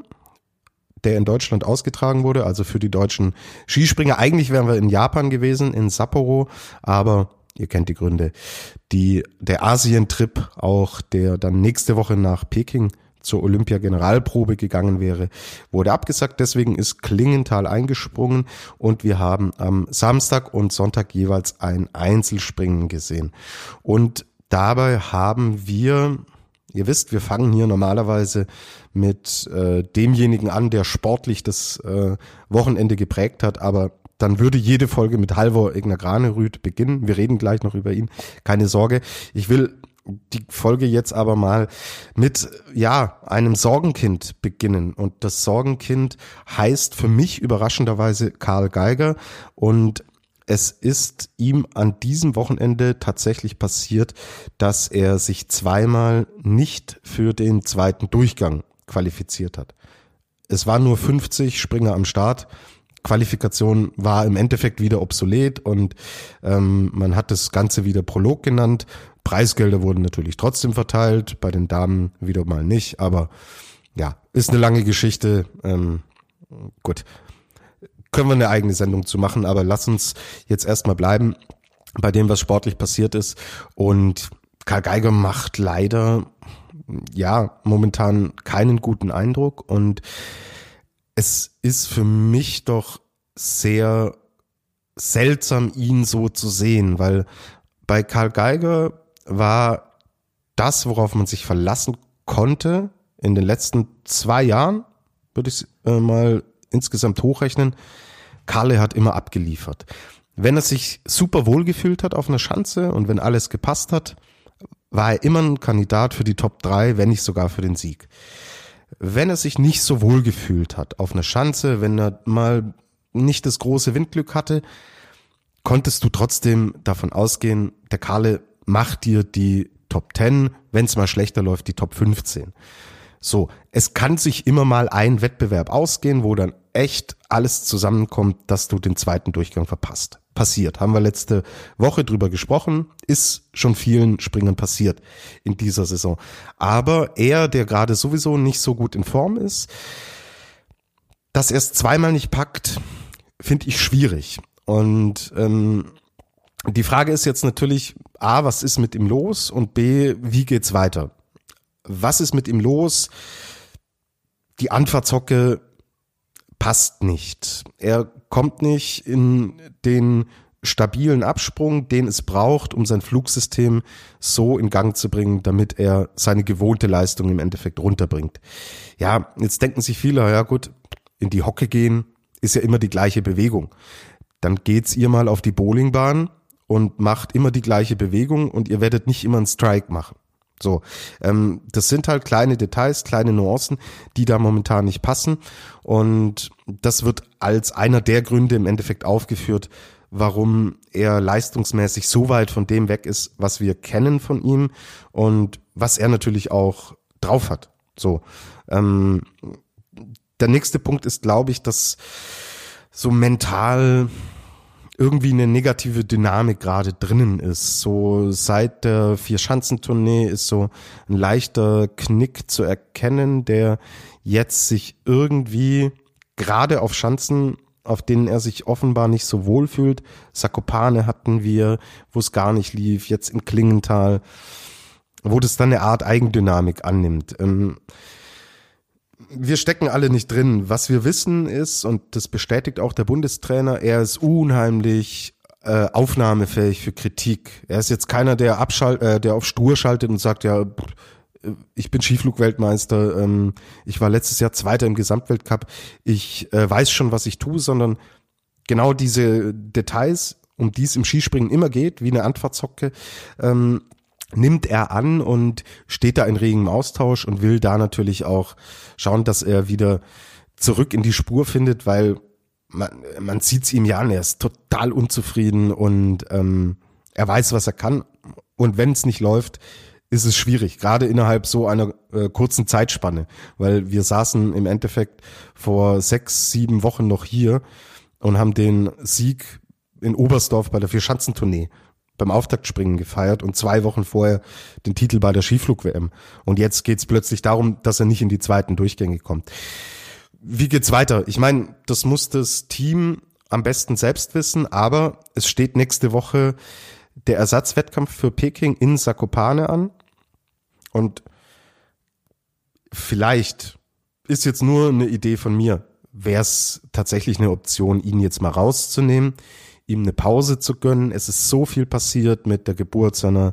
der in Deutschland ausgetragen wurde, also für die deutschen Skispringer. Eigentlich wären wir in Japan gewesen, in Sapporo, aber ihr kennt die Gründe. Die, der Asientrip, auch der dann nächste Woche nach Peking zur Olympia-Generalprobe gegangen wäre, wurde abgesagt. Deswegen ist Klingenthal eingesprungen und wir haben am Samstag und Sonntag jeweils ein Einzelspringen gesehen. Und dabei haben wir, ihr wisst, wir fangen hier normalerweise mit äh, demjenigen an, der sportlich das äh, Wochenende geprägt hat, aber dann würde jede Folge mit Halvor Egner Granerüth beginnen. Wir reden gleich noch über ihn. Keine Sorge. Ich will die Folge jetzt aber mal mit, ja, einem Sorgenkind beginnen. Und das Sorgenkind heißt für mich überraschenderweise Karl Geiger. Und es ist ihm an diesem Wochenende tatsächlich passiert, dass er sich zweimal nicht für den zweiten Durchgang qualifiziert hat. Es waren nur 50 Springer am Start. Qualifikation war im Endeffekt wieder obsolet und ähm, man hat das Ganze wieder Prolog genannt Preisgelder wurden natürlich trotzdem verteilt, bei den Damen wieder mal nicht, aber ja, ist eine lange Geschichte. Ähm, gut, können wir eine eigene Sendung zu machen, aber lass uns jetzt erstmal bleiben bei dem, was sportlich passiert ist. Und Karl Geiger macht leider, ja, momentan keinen guten Eindruck und es ist für mich doch sehr seltsam, ihn so zu sehen, weil bei Karl Geiger war das, worauf man sich verlassen konnte in den letzten zwei Jahren, würde ich äh, mal insgesamt hochrechnen. Karle hat immer abgeliefert. Wenn er sich super wohl gefühlt hat auf einer Schanze und wenn alles gepasst hat, war er immer ein Kandidat für die Top 3, wenn nicht sogar für den Sieg. Wenn er sich nicht so wohl gefühlt hat auf einer Schanze, wenn er mal nicht das große Windglück hatte, konntest du trotzdem davon ausgehen, der Karle mach dir die Top 10, wenn es mal schlechter läuft, die Top 15. So, es kann sich immer mal ein Wettbewerb ausgehen, wo dann echt alles zusammenkommt, dass du den zweiten Durchgang verpasst. Passiert. Haben wir letzte Woche drüber gesprochen, ist schon vielen Springern passiert in dieser Saison. Aber er, der gerade sowieso nicht so gut in Form ist, dass er es zweimal nicht packt, finde ich schwierig. Und ähm, die Frage ist jetzt natürlich, A, was ist mit ihm los? Und B, wie geht's weiter? Was ist mit ihm los? Die Anfahrtzocke passt nicht. Er kommt nicht in den stabilen Absprung, den es braucht, um sein Flugsystem so in Gang zu bringen, damit er seine gewohnte Leistung im Endeffekt runterbringt. Ja, jetzt denken sich viele, ja gut, in die Hocke gehen ist ja immer die gleiche Bewegung. Dann geht's ihr mal auf die Bowlingbahn und macht immer die gleiche Bewegung und ihr werdet nicht immer einen Strike machen. So, ähm, das sind halt kleine Details, kleine Nuancen, die da momentan nicht passen. Und das wird als einer der Gründe im Endeffekt aufgeführt, warum er leistungsmäßig so weit von dem weg ist, was wir kennen von ihm und was er natürlich auch drauf hat. So, ähm, der nächste Punkt ist, glaube ich, dass so mental irgendwie eine negative Dynamik gerade drinnen ist. So seit der Vier-Schanzentournee ist so ein leichter Knick zu erkennen, der jetzt sich irgendwie gerade auf Schanzen, auf denen er sich offenbar nicht so wohl fühlt. Sakopane hatten wir, wo es gar nicht lief, jetzt in Klingenthal, wo das dann eine Art Eigendynamik annimmt. Ähm, wir stecken alle nicht drin. Was wir wissen ist, und das bestätigt auch der Bundestrainer, er ist unheimlich äh, aufnahmefähig für Kritik. Er ist jetzt keiner, der abschalt, äh, der auf stur schaltet und sagt, ja, ich bin Skiflugweltmeister, ähm, ich war letztes Jahr Zweiter im Gesamtweltcup, ich äh, weiß schon, was ich tue, sondern genau diese Details, um die es im Skispringen immer geht, wie eine Antwortzocke, ähm, nimmt er an und steht da in regem Austausch und will da natürlich auch schauen, dass er wieder zurück in die Spur findet, weil man, man sieht es ihm ja an, er ist total unzufrieden und ähm, er weiß, was er kann. Und wenn es nicht läuft, ist es schwierig, gerade innerhalb so einer äh, kurzen Zeitspanne, weil wir saßen im Endeffekt vor sechs, sieben Wochen noch hier und haben den Sieg in Oberstdorf bei der Vierschanzentournee beim Auftaktspringen gefeiert und zwei Wochen vorher den Titel bei der Skiflug-WM. Und jetzt geht's plötzlich darum, dass er nicht in die zweiten Durchgänge kommt. Wie geht's weiter? Ich meine, das muss das Team am besten selbst wissen, aber es steht nächste Woche der Ersatzwettkampf für Peking in Sakopane an. Und vielleicht ist jetzt nur eine Idee von mir, wäre es tatsächlich eine Option, ihn jetzt mal rauszunehmen, ihm eine Pause zu gönnen. Es ist so viel passiert mit der Geburt seiner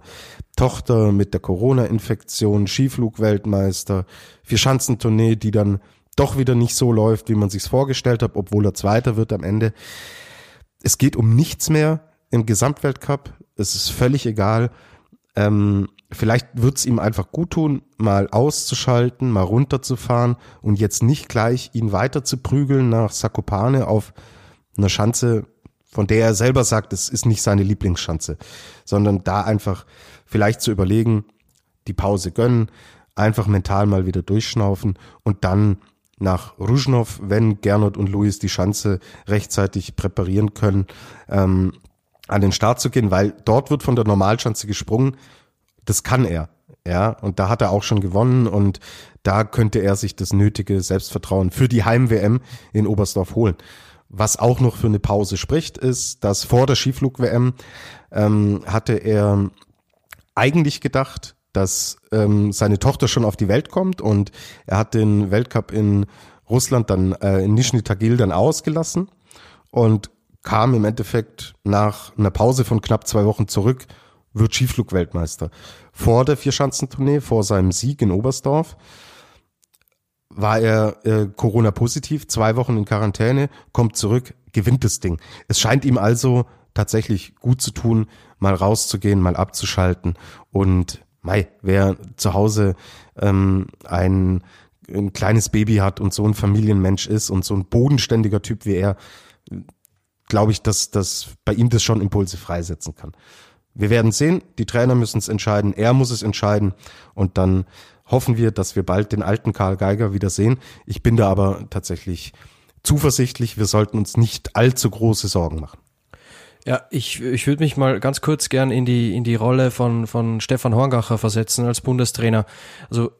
Tochter, mit der Corona-Infektion, Skiflugweltmeister, Vierschanzentournee, die dann doch wieder nicht so läuft, wie man sich's vorgestellt hat, obwohl er Zweiter wird am Ende. Es geht um nichts mehr im Gesamtweltcup. Es ist völlig egal. Ähm, vielleicht wird's ihm einfach gut tun, mal auszuschalten, mal runterzufahren und jetzt nicht gleich ihn weiter zu prügeln nach Sakopane auf einer Schanze, von der er selber sagt, es ist nicht seine Lieblingsschanze, sondern da einfach vielleicht zu überlegen, die Pause gönnen, einfach mental mal wieder durchschnaufen und dann nach Ruzhnov, wenn Gernot und Luis die Schanze rechtzeitig präparieren können, ähm, an den Start zu gehen, weil dort wird von der Normalschanze gesprungen. Das kann er. Ja, und da hat er auch schon gewonnen und da könnte er sich das nötige Selbstvertrauen für die Heim-WM in Oberstdorf holen. Was auch noch für eine Pause spricht, ist, dass vor der Skiflug-WM ähm, hatte er eigentlich gedacht, dass ähm, seine Tochter schon auf die Welt kommt und er hat den Weltcup in Russland dann äh, in Nizhny Tagil dann ausgelassen und kam im Endeffekt nach einer Pause von knapp zwei Wochen zurück, wird Skiflug-Weltmeister. Vor der Vierschanzentournee, vor seinem Sieg in Oberstdorf, war er äh, Corona-positiv, zwei Wochen in Quarantäne, kommt zurück, gewinnt das Ding. Es scheint ihm also tatsächlich gut zu tun, mal rauszugehen, mal abzuschalten. Und mei, wer zu Hause ähm, ein, ein kleines Baby hat und so ein Familienmensch ist und so ein bodenständiger Typ wie er, glaube ich, dass, dass bei ihm das schon Impulse freisetzen kann. Wir werden sehen, die Trainer müssen es entscheiden, er muss es entscheiden und dann hoffen wir, dass wir bald den alten Karl Geiger wieder sehen. Ich bin da aber tatsächlich zuversichtlich, wir sollten uns nicht allzu große Sorgen machen. Ja, ich, ich würde mich mal ganz kurz gern in die, in die Rolle von, von Stefan Horngacher versetzen als Bundestrainer. Also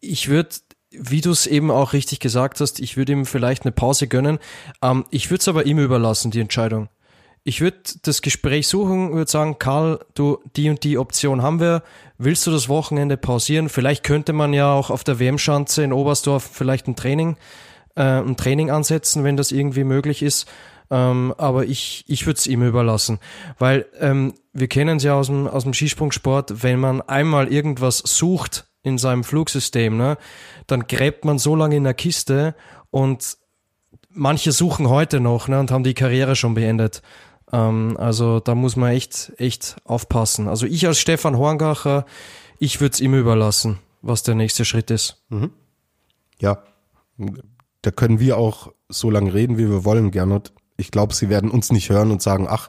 ich würde, wie du es eben auch richtig gesagt hast, ich würde ihm vielleicht eine Pause gönnen. Ähm, ich würde es aber ihm überlassen, die Entscheidung. Ich würde das Gespräch suchen, würde sagen, Karl, du, die und die Option haben wir. Willst du das Wochenende pausieren? Vielleicht könnte man ja auch auf der WM-Schanze in Oberstdorf vielleicht ein Training, äh, ein Training ansetzen, wenn das irgendwie möglich ist. Ähm, aber ich, ich würde es ihm überlassen. Weil ähm, wir kennen es ja aus dem, aus dem Skisprungsport, wenn man einmal irgendwas sucht in seinem Flugsystem, ne, dann gräbt man so lange in der Kiste und manche suchen heute noch ne, und haben die Karriere schon beendet. Ähm, also da muss man echt, echt aufpassen. Also ich als Stefan Horngacher, ich würde es ihm überlassen, was der nächste Schritt ist. Mhm. Ja, da können wir auch so lange reden, wie wir wollen, Gernot. Ich glaube, sie werden uns nicht hören und sagen, ach,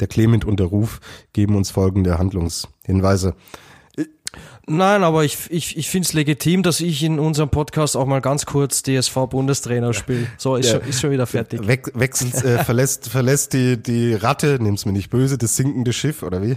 der Clement und der Ruf geben uns folgende Handlungshinweise. Nein, aber ich, ich, ich finde es legitim, dass ich in unserem Podcast auch mal ganz kurz DSV-Bundestrainer spiele. So, ist, ja. schon, ist schon wieder fertig. We wechselt, äh, verlässt, verlässt die, die Ratte, nimm's mir nicht böse, das sinkende Schiff, oder wie?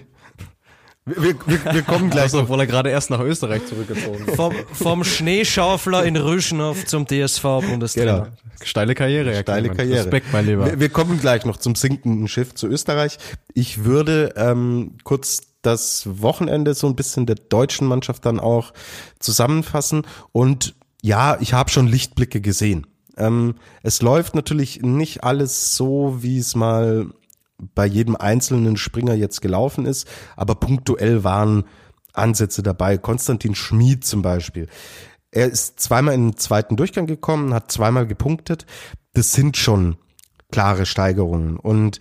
Wir, wir, wir kommen gleich. Also, obwohl er gerade erst nach Österreich zurückgezogen ist. Vom, vom Schneeschaufler in Rüschenhof zum DSV-Bundestrainer. Genau. Steile Karriere, ja. Steile Karriere. Respekt, mein Lieber. Wir, wir, kommen gleich noch zum sinkenden Schiff zu Österreich. Ich würde ähm, kurz das Wochenende so ein bisschen der deutschen Mannschaft dann auch zusammenfassen. Und ja, ich habe schon Lichtblicke gesehen. Ähm, es läuft natürlich nicht alles so, wie es mal bei jedem einzelnen Springer jetzt gelaufen ist, aber punktuell waren Ansätze dabei. Konstantin Schmid zum Beispiel. Er ist zweimal in den zweiten Durchgang gekommen, hat zweimal gepunktet. Das sind schon klare Steigerungen. Und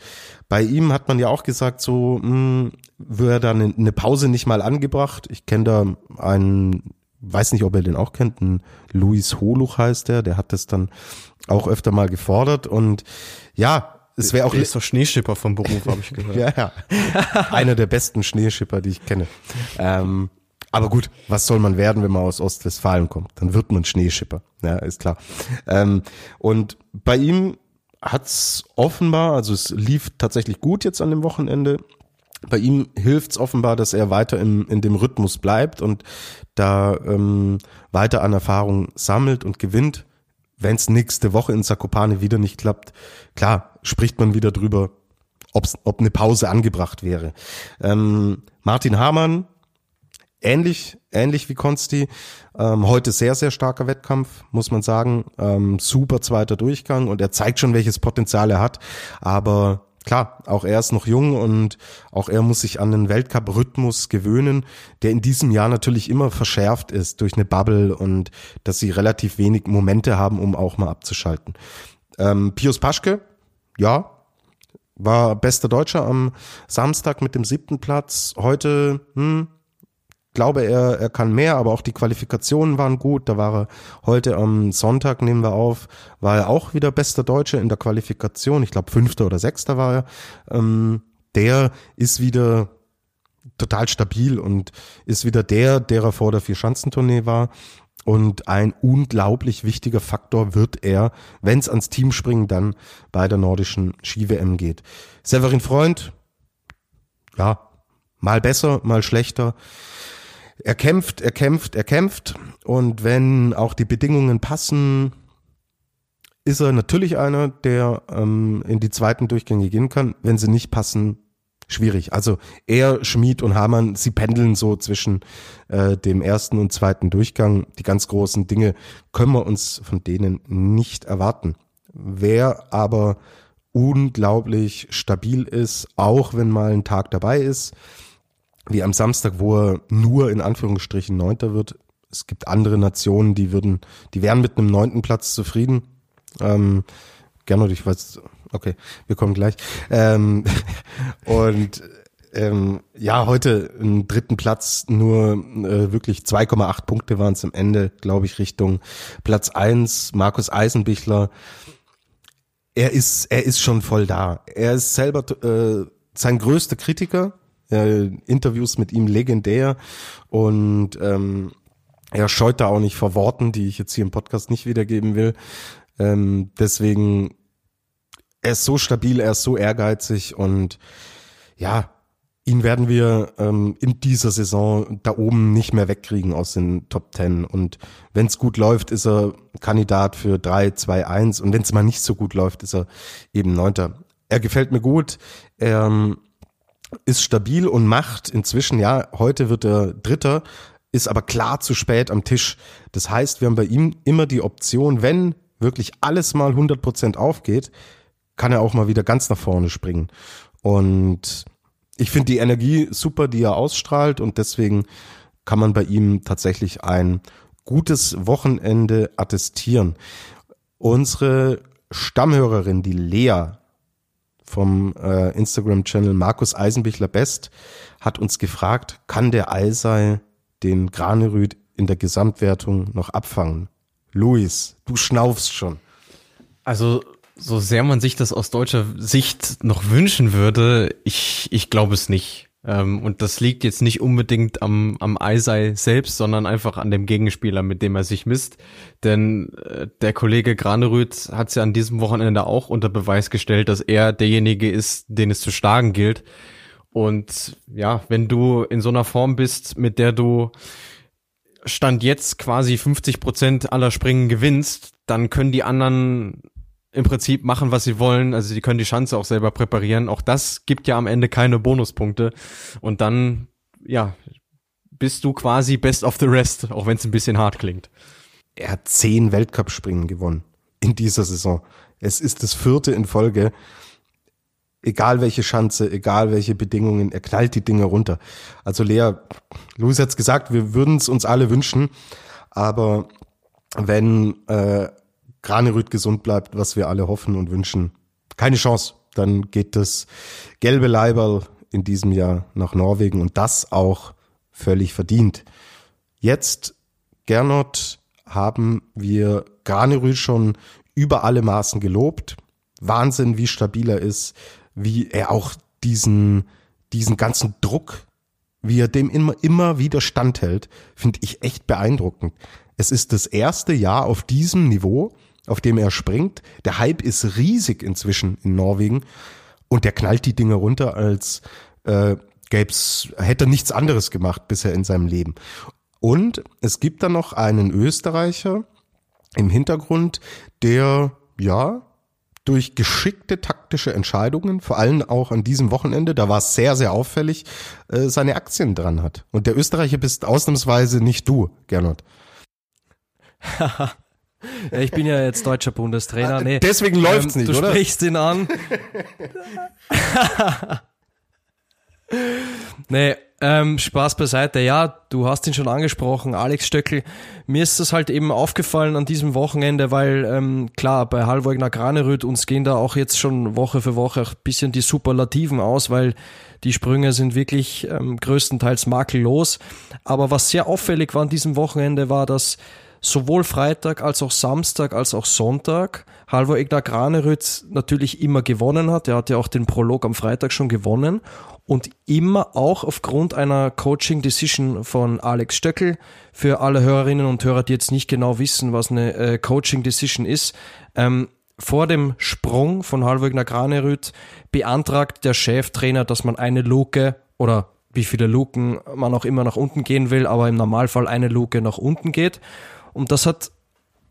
bei ihm hat man ja auch gesagt, so mh, hm, wäre da eine, eine Pause nicht mal angebracht. Ich kenne da einen, weiß nicht, ob er den auch kennt, einen Luis Holuch heißt der, der hat das dann auch öfter mal gefordert. Und ja, es wäre auch. Der ist doch Schneeschipper vom Beruf, habe ich gehört. ja, ja. Einer der besten Schneeschipper, die ich kenne. Ähm, Aber gut, was soll man werden, wenn man aus Ostwestfalen kommt? Dann wird man Schneeschipper, ja, ist klar. Ähm, und bei ihm hat's offenbar, also es lief tatsächlich gut jetzt an dem Wochenende. Bei ihm hilft's offenbar, dass er weiter im, in dem Rhythmus bleibt und da ähm, weiter an Erfahrung sammelt und gewinnt. Wenn es nächste Woche in Zakopane wieder nicht klappt, klar, spricht man wieder drüber, ob's, ob eine Pause angebracht wäre. Ähm, Martin Hamann, ähnlich, ähnlich wie Konsti, ähm, heute sehr, sehr starker Wettkampf, muss man sagen. Ähm, super zweiter Durchgang und er zeigt schon, welches Potenzial er hat. Aber klar, auch er ist noch jung und auch er muss sich an den Weltcup-Rhythmus gewöhnen, der in diesem Jahr natürlich immer verschärft ist durch eine Bubble und dass sie relativ wenig Momente haben, um auch mal abzuschalten. Ähm, Pius Paschke, ja, war bester Deutscher am Samstag mit dem siebten Platz. Heute, hm, glaube, er, er kann mehr, aber auch die Qualifikationen waren gut. Da war er heute am Sonntag, nehmen wir auf, war er auch wieder bester Deutscher in der Qualifikation. Ich glaube, fünfter oder sechster war er. Ähm, der ist wieder total stabil und ist wieder der, der er vor der Vier-Schanzentournee war. Und ein unglaublich wichtiger Faktor wird er, wenn es ans Teamspringen dann bei der nordischen Ski-WM geht. Severin Freund, ja, mal besser, mal schlechter. Er kämpft, er kämpft, er kämpft. Und wenn auch die Bedingungen passen, ist er natürlich einer, der ähm, in die zweiten Durchgänge gehen kann. Wenn sie nicht passen, schwierig. Also er, Schmid und Hamann, sie pendeln so zwischen äh, dem ersten und zweiten Durchgang. Die ganz großen Dinge können wir uns von denen nicht erwarten. Wer aber unglaublich stabil ist, auch wenn mal ein Tag dabei ist, wie am Samstag, wo er nur in Anführungsstrichen Neunter wird. Es gibt andere Nationen, die würden, die wären mit einem neunten Platz zufrieden. Ähm, Gernot, ich weiß, okay, wir kommen gleich. Ähm, und ähm, ja, heute im dritten Platz nur äh, wirklich 2,8 Punkte waren es am Ende, glaube ich, Richtung Platz eins. Markus Eisenbichler. Er ist, er ist schon voll da. Er ist selber äh, sein größter Kritiker äh, Interviews mit ihm legendär und ähm, er scheut da auch nicht vor Worten, die ich jetzt hier im Podcast nicht wiedergeben will. Ähm, deswegen, er ist so stabil, er ist so ehrgeizig und ja, ihn werden wir ähm, in dieser Saison da oben nicht mehr wegkriegen aus den Top Ten. Und wenn es gut läuft, ist er Kandidat für 3, 2, 1. Und wenn es mal nicht so gut läuft, ist er eben Neunter. Er gefällt mir gut. Er ähm, ist stabil und macht inzwischen, ja, heute wird er Dritter, ist aber klar zu spät am Tisch. Das heißt, wir haben bei ihm immer die Option, wenn wirklich alles mal 100 Prozent aufgeht, kann er auch mal wieder ganz nach vorne springen. Und ich finde die Energie super, die er ausstrahlt und deswegen kann man bei ihm tatsächlich ein gutes Wochenende attestieren. Unsere Stammhörerin, die Lea, vom äh, Instagram-Channel Markus Eisenbichler Best hat uns gefragt, kann der Eisei den Granerüt in der Gesamtwertung noch abfangen? Luis, du schnaufst schon. Also, so sehr man sich das aus deutscher Sicht noch wünschen würde, ich, ich glaube es nicht. Ähm, und das liegt jetzt nicht unbedingt am, am Eisei selbst, sondern einfach an dem Gegenspieler, mit dem er sich misst. Denn äh, der Kollege Granerüth hat es ja an diesem Wochenende auch unter Beweis gestellt, dass er derjenige ist, den es zu schlagen gilt. Und ja, wenn du in so einer Form bist, mit der du Stand jetzt quasi 50 Prozent aller Springen gewinnst, dann können die anderen im Prinzip machen, was sie wollen. Also sie können die Chance auch selber präparieren. Auch das gibt ja am Ende keine Bonuspunkte. Und dann, ja, bist du quasi best of the rest, auch wenn es ein bisschen hart klingt. Er hat zehn Weltcup-Springen gewonnen in dieser Saison. Es ist das vierte in Folge. Egal welche Schanze, egal welche Bedingungen, er knallt die Dinge runter. Also Lea, Luis hat's gesagt, wir würden es uns alle wünschen, aber wenn äh, Granerüt gesund bleibt, was wir alle hoffen und wünschen. Keine Chance. Dann geht das gelbe Leiberl in diesem Jahr nach Norwegen und das auch völlig verdient. Jetzt, Gernot, haben wir Granerüt schon über alle Maßen gelobt. Wahnsinn, wie stabil er ist, wie er auch diesen, diesen ganzen Druck wie er dem immer, immer wieder standhält, finde ich echt beeindruckend. Es ist das erste Jahr auf diesem Niveau, auf dem er springt. Der Hype ist riesig inzwischen in Norwegen und der knallt die Dinge runter, als äh, gäb's, hätte nichts anderes gemacht bisher in seinem Leben. Und es gibt dann noch einen Österreicher im Hintergrund, der ja durch geschickte taktische Entscheidungen, vor allem auch an diesem Wochenende, da war es sehr, sehr auffällig, äh, seine Aktien dran hat. Und der Österreicher bist ausnahmsweise nicht du, Gernot. ich bin ja jetzt deutscher Bundestrainer. Nee, Deswegen läuft's ähm, nicht, du oder? Du sprichst ihn an. nee, ähm, Spaß beiseite. Ja, du hast ihn schon angesprochen, Alex Stöckel. Mir ist das halt eben aufgefallen an diesem Wochenende, weil ähm, klar, bei Halvogner Granerüth uns gehen da auch jetzt schon Woche für Woche ein bisschen die Superlativen aus, weil die Sprünge sind wirklich ähm, größtenteils makellos. Aber was sehr auffällig war an diesem Wochenende war, dass sowohl Freitag als auch Samstag als auch Sonntag Halvor Egner Granerüth natürlich immer gewonnen hat. Er hat ja auch den Prolog am Freitag schon gewonnen und immer auch aufgrund einer Coaching Decision von Alex Stöckel. Für alle Hörerinnen und Hörer, die jetzt nicht genau wissen, was eine äh, Coaching Decision ist, ähm, vor dem Sprung von Halvogner Granerüth beantragt der Cheftrainer, dass man eine Luke oder wie viele Luken man auch immer nach unten gehen will, aber im Normalfall eine Luke nach unten geht. Und das hat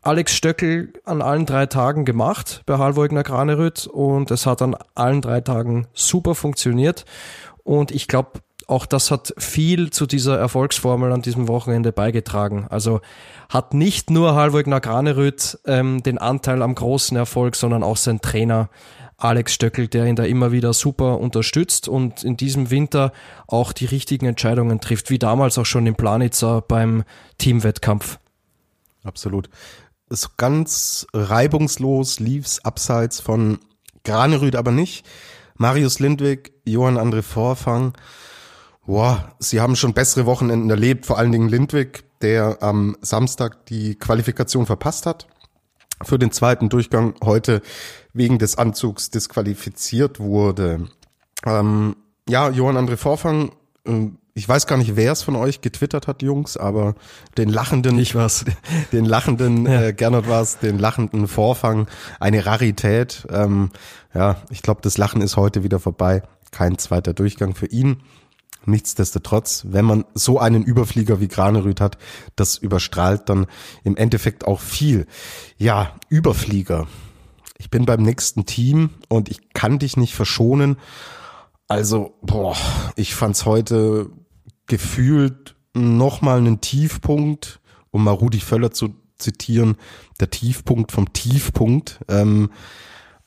Alex Stöckel an allen drei Tagen gemacht bei Halvogner Granerüth und es hat an allen drei Tagen super funktioniert. Und ich glaube, auch das hat viel zu dieser Erfolgsformel an diesem Wochenende beigetragen. Also hat nicht nur Halvogner Granerüth ähm, den Anteil am großen Erfolg, sondern auch sein Trainer Alex Stöckel, der ihn da immer wieder super unterstützt und in diesem Winter auch die richtigen Entscheidungen trifft, wie damals auch schon in Planitzer beim Teamwettkampf. Absolut. So ganz reibungslos lief's abseits von Granerüth aber nicht. Marius Lindwig, Johann André Vorfang, boah, sie haben schon bessere Wochenenden erlebt, vor allen Dingen Lindwig, der am Samstag die Qualifikation verpasst hat für den zweiten Durchgang, heute wegen des Anzugs disqualifiziert wurde. Ähm, ja, Johann André Vorfang, äh, ich weiß gar nicht, wer es von euch getwittert hat, Jungs, aber den lachenden, ich was, den lachenden, ja. äh, Gernot war es, den lachenden Vorfang, eine Rarität. Ähm, ja, ich glaube, das Lachen ist heute wieder vorbei. Kein zweiter Durchgang für ihn. Nichtsdestotrotz, wenn man so einen Überflieger wie Granerüth hat, das überstrahlt dann im Endeffekt auch viel. Ja, Überflieger. Ich bin beim nächsten Team und ich kann dich nicht verschonen. Also, boah, ich fand's heute gefühlt nochmal einen Tiefpunkt, um mal Rudi Völler zu zitieren, der Tiefpunkt vom Tiefpunkt. Ähm,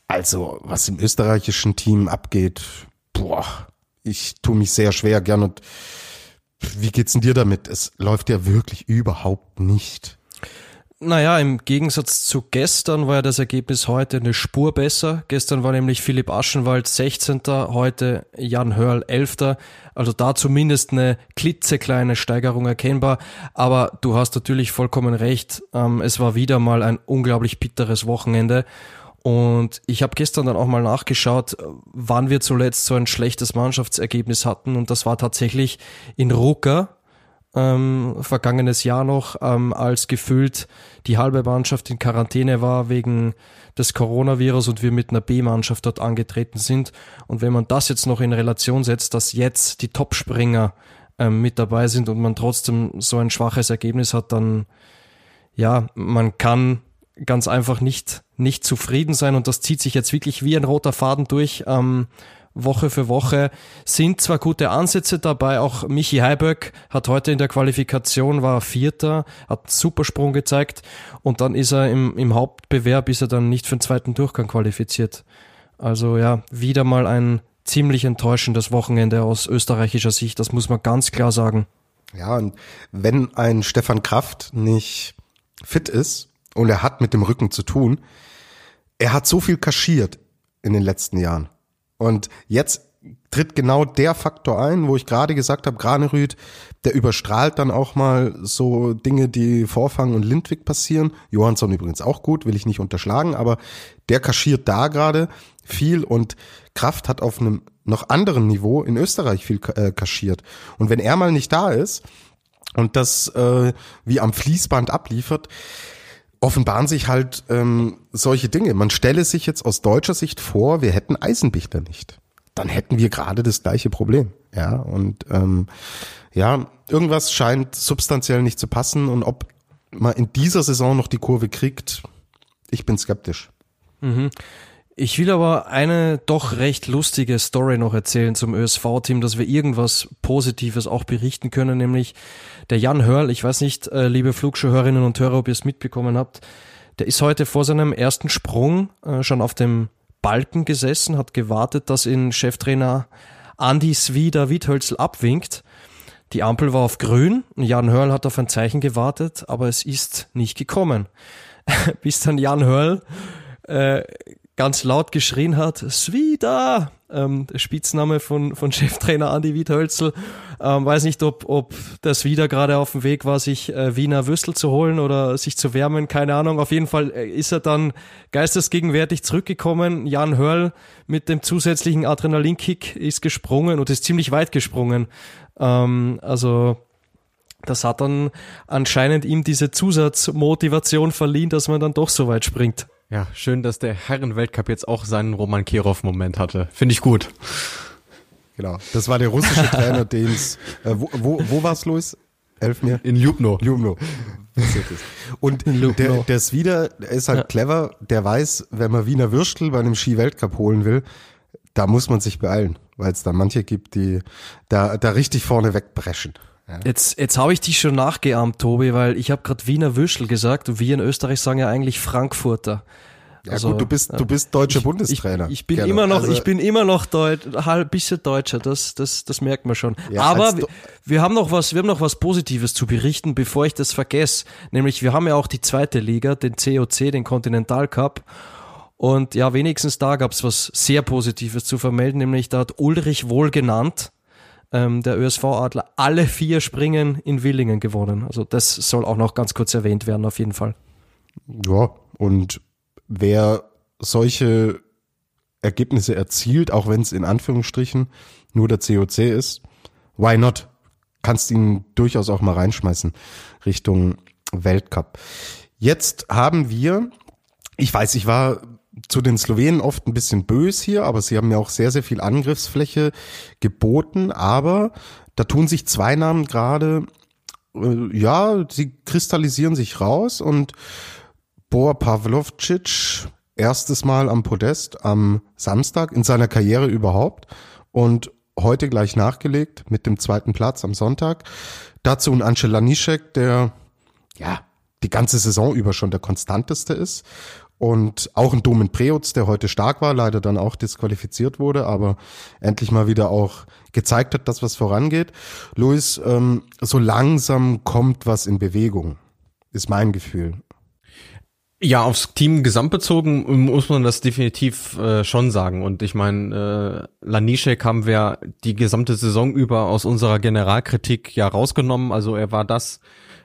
also, was im österreichischen Team abgeht, boah, ich tue mich sehr schwer gern und wie geht's denn dir damit? Es läuft ja wirklich überhaupt nicht. Naja, im Gegensatz zu gestern war ja das Ergebnis heute eine Spur besser. Gestern war nämlich Philipp Aschenwald 16. Heute Jan Hörl 11. Also da zumindest eine klitzekleine Steigerung erkennbar. Aber du hast natürlich vollkommen recht. Ähm, es war wieder mal ein unglaublich bitteres Wochenende. Und ich habe gestern dann auch mal nachgeschaut, wann wir zuletzt so ein schlechtes Mannschaftsergebnis hatten. Und das war tatsächlich in Ruka, ähm, vergangenes Jahr noch, ähm, als gefühlt die halbe Mannschaft in Quarantäne war wegen des Coronavirus und wir mit einer B-Mannschaft dort angetreten sind. Und wenn man das jetzt noch in Relation setzt, dass jetzt die Topspringer ähm, mit dabei sind und man trotzdem so ein schwaches Ergebnis hat, dann ja, man kann ganz einfach nicht, nicht zufrieden sein und das zieht sich jetzt wirklich wie ein roter Faden durch. Ähm, Woche für Woche sind zwar gute Ansätze dabei, auch Michi Heiböck hat heute in der Qualifikation, war Vierter, hat einen Supersprung gezeigt und dann ist er im, im Hauptbewerb, ist er dann nicht für den zweiten Durchgang qualifiziert. Also ja, wieder mal ein ziemlich enttäuschendes Wochenende aus österreichischer Sicht, das muss man ganz klar sagen. Ja, und wenn ein Stefan Kraft nicht fit ist und er hat mit dem Rücken zu tun, er hat so viel kaschiert in den letzten Jahren. Und jetzt tritt genau der Faktor ein, wo ich gerade gesagt habe, Granerüth, der überstrahlt dann auch mal so Dinge, die Vorfang und Lindwig passieren. Johansson übrigens auch gut, will ich nicht unterschlagen, aber der kaschiert da gerade viel und Kraft hat auf einem noch anderen Niveau in Österreich viel äh, kaschiert. Und wenn er mal nicht da ist und das äh, wie am Fließband abliefert, offenbaren sich halt ähm, solche Dinge. Man stelle sich jetzt aus deutscher Sicht vor, wir hätten Eisenbichler nicht. Dann hätten wir gerade das gleiche Problem. Ja, und ähm, ja, irgendwas scheint substanziell nicht zu passen und ob man in dieser Saison noch die Kurve kriegt, ich bin skeptisch. Mhm. Ich will aber eine doch recht lustige Story noch erzählen zum ÖSV-Team, dass wir irgendwas Positives auch berichten können, nämlich der Jan Hörl, ich weiß nicht, äh, liebe Flugschuhhörerinnen und Hörer, ob ihr es mitbekommen habt, der ist heute vor seinem ersten Sprung äh, schon auf dem Balken gesessen, hat gewartet, dass ihn Cheftrainer Andi Svida Wiethölzel abwinkt. Die Ampel war auf grün, Jan Hörl hat auf ein Zeichen gewartet, aber es ist nicht gekommen. Bis dann Jan Hörl äh, ganz laut geschrien hat, Svida, ähm, Spitzname von, von Cheftrainer Andi Wiedhölzel. Ähm, weiß nicht, ob, ob der Svida gerade auf dem Weg war, sich äh, Wiener Würstel zu holen oder sich zu wärmen, keine Ahnung. Auf jeden Fall äh, ist er dann geistesgegenwärtig zurückgekommen. Jan Hörl mit dem zusätzlichen Adrenalinkick ist gesprungen und ist ziemlich weit gesprungen. Ähm, also das hat dann anscheinend ihm diese Zusatzmotivation verliehen, dass man dann doch so weit springt. Ja, schön, dass der Herrenweltcup jetzt auch seinen Roman Kirov-Moment hatte. Finde ich gut. Genau. Das war der russische Trainer, den es. Äh, wo wo, wo war es, Luis? Elf mir? In Ljubno. Ljubno. Und der, der ist wieder, der ist halt ja. clever, der weiß, wenn man Wiener Würstel bei einem Ski-Weltcup holen will, da muss man sich beeilen, weil es da manche gibt, die da, da richtig vorne wegbrechen. Ja. Jetzt, jetzt habe ich dich schon nachgeahmt, Tobi, weil ich habe gerade Wiener Würstel gesagt und wir in Österreich sagen ja eigentlich Frankfurter. Ja also, gut, du bist, du bist deutscher ich, Bundestrainer. Ich, ich bin immer noch, also, ich bin immer noch Deutsch, halb bisschen Deutscher, das, das, das merkt man schon. Ja, Aber wir, wir haben noch was, wir haben noch was Positives zu berichten, bevor ich das vergesse. Nämlich, wir haben ja auch die zweite Liga, den COC, den Continental Cup. Und ja, wenigstens da gab es was sehr Positives zu vermelden, nämlich da hat Ulrich Wohl genannt, ähm, der ÖSV-Adler alle vier Springen in Willingen gewonnen. Also das soll auch noch ganz kurz erwähnt werden, auf jeden Fall. Ja, und wer solche Ergebnisse erzielt, auch wenn es in Anführungsstrichen nur der COC ist, why not? Kannst ihn durchaus auch mal reinschmeißen Richtung Weltcup. Jetzt haben wir, ich weiß, ich war zu den Slowenen oft ein bisschen bös hier, aber sie haben mir auch sehr, sehr viel Angriffsfläche geboten. Aber da tun sich zwei Namen gerade, äh, ja, sie kristallisieren sich raus und Boa Pavlovcic, erstes Mal am Podest am Samstag in seiner Karriere überhaupt und heute gleich nachgelegt mit dem zweiten Platz am Sonntag. Dazu ein Angela Nischek, der ja die ganze Saison über schon der konstanteste ist und auch ein Domen Preutz, der heute stark war, leider dann auch disqualifiziert wurde, aber endlich mal wieder auch gezeigt hat, dass was vorangeht. Luis, ähm, so langsam kommt was in Bewegung, ist mein Gefühl. Ja, aufs Team gesamtbezogen muss man das definitiv äh, schon sagen. Und ich meine, äh, Lanischek haben wir die gesamte Saison über aus unserer Generalkritik ja rausgenommen. Also er war das,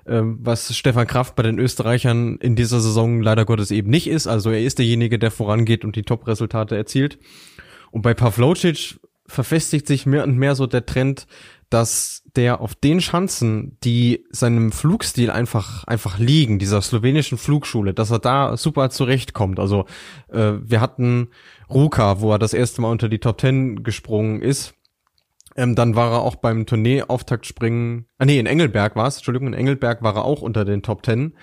was Stefan Kraft bei den Österreichern in dieser Saison leider Gottes eben nicht ist. Also er ist derjenige, der vorangeht und die Top-Resultate erzielt. Und bei Pavlocic verfestigt sich mehr und mehr so der Trend, dass der auf den Schanzen, die seinem Flugstil einfach einfach liegen, dieser slowenischen Flugschule, dass er da super zurechtkommt. Also äh, wir hatten Ruka, wo er das erste Mal unter die Top Ten gesprungen ist ähm, dann war er auch beim Tournee-Auftaktspringen, ah nee, in Engelberg war es, Entschuldigung, in Engelberg war er auch unter den Top Ten.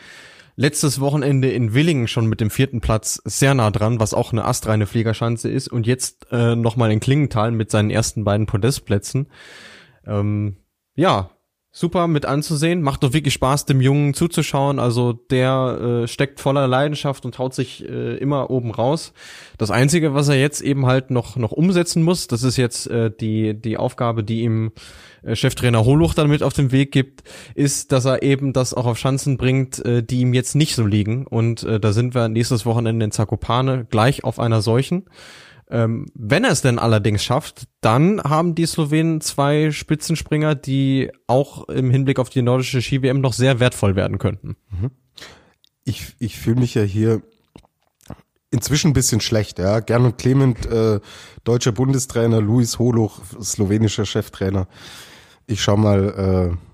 Letztes Wochenende in Willingen schon mit dem vierten Platz sehr nah dran, was auch eine astreine Fliegerschanze ist. Und jetzt äh, nochmal in Klingenthal mit seinen ersten beiden Podestplätzen. Ähm, ja, super mit anzusehen. Macht doch wirklich Spaß, dem Jungen zuzuschauen. Also der äh, steckt voller Leidenschaft und haut sich äh, immer oben raus. Das Einzige, was er jetzt eben halt noch noch umsetzen muss, das ist jetzt äh, die die Aufgabe, die ihm äh, Cheftrainer Holuch dann mit auf den Weg gibt, ist, dass er eben das auch auf Schanzen bringt, äh, die ihm jetzt nicht so liegen. Und äh, da sind wir nächstes Wochenende in Zakopane gleich auf einer solchen. Ähm, wenn er es denn allerdings schafft, dann haben die Slowenen zwei Spitzenspringer, die auch im Hinblick auf die nordische Ski-WM noch sehr wertvoll werden könnten. Mhm. Ich, ich fühle mich ja hier inzwischen ein bisschen schlecht, ja. Gernot Clement, äh, deutscher Bundestrainer, Luis Holoch, slowenischer Cheftrainer. Ich schau mal, äh,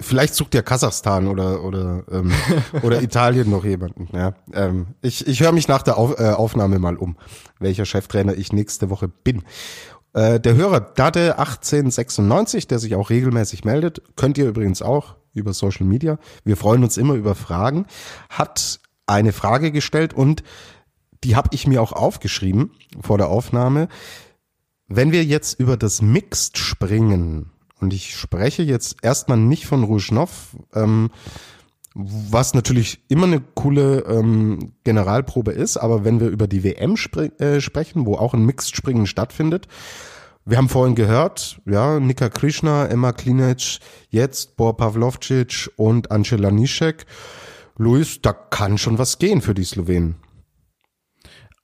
vielleicht sucht ja Kasachstan oder oder ähm, oder Italien noch jemanden. Ja, ähm, ich ich höre mich nach der Auf, äh, Aufnahme mal um, welcher Cheftrainer ich nächste Woche bin. Äh, der Hörer Dade 1896, der sich auch regelmäßig meldet, könnt ihr übrigens auch über Social Media. Wir freuen uns immer über Fragen. Hat eine Frage gestellt und die habe ich mir auch aufgeschrieben vor der Aufnahme. Wenn wir jetzt über das Mixed springen, und ich spreche jetzt erstmal nicht von Rougenov, ähm, was natürlich immer eine coole ähm, Generalprobe ist, aber wenn wir über die WM äh, sprechen, wo auch ein Mixed Springen stattfindet, wir haben vorhin gehört, ja, Nika Krishna, Emma Klinic, jetzt Bor Pavlovcic und Angela Nischek. Luis, da kann schon was gehen für die Slowenen.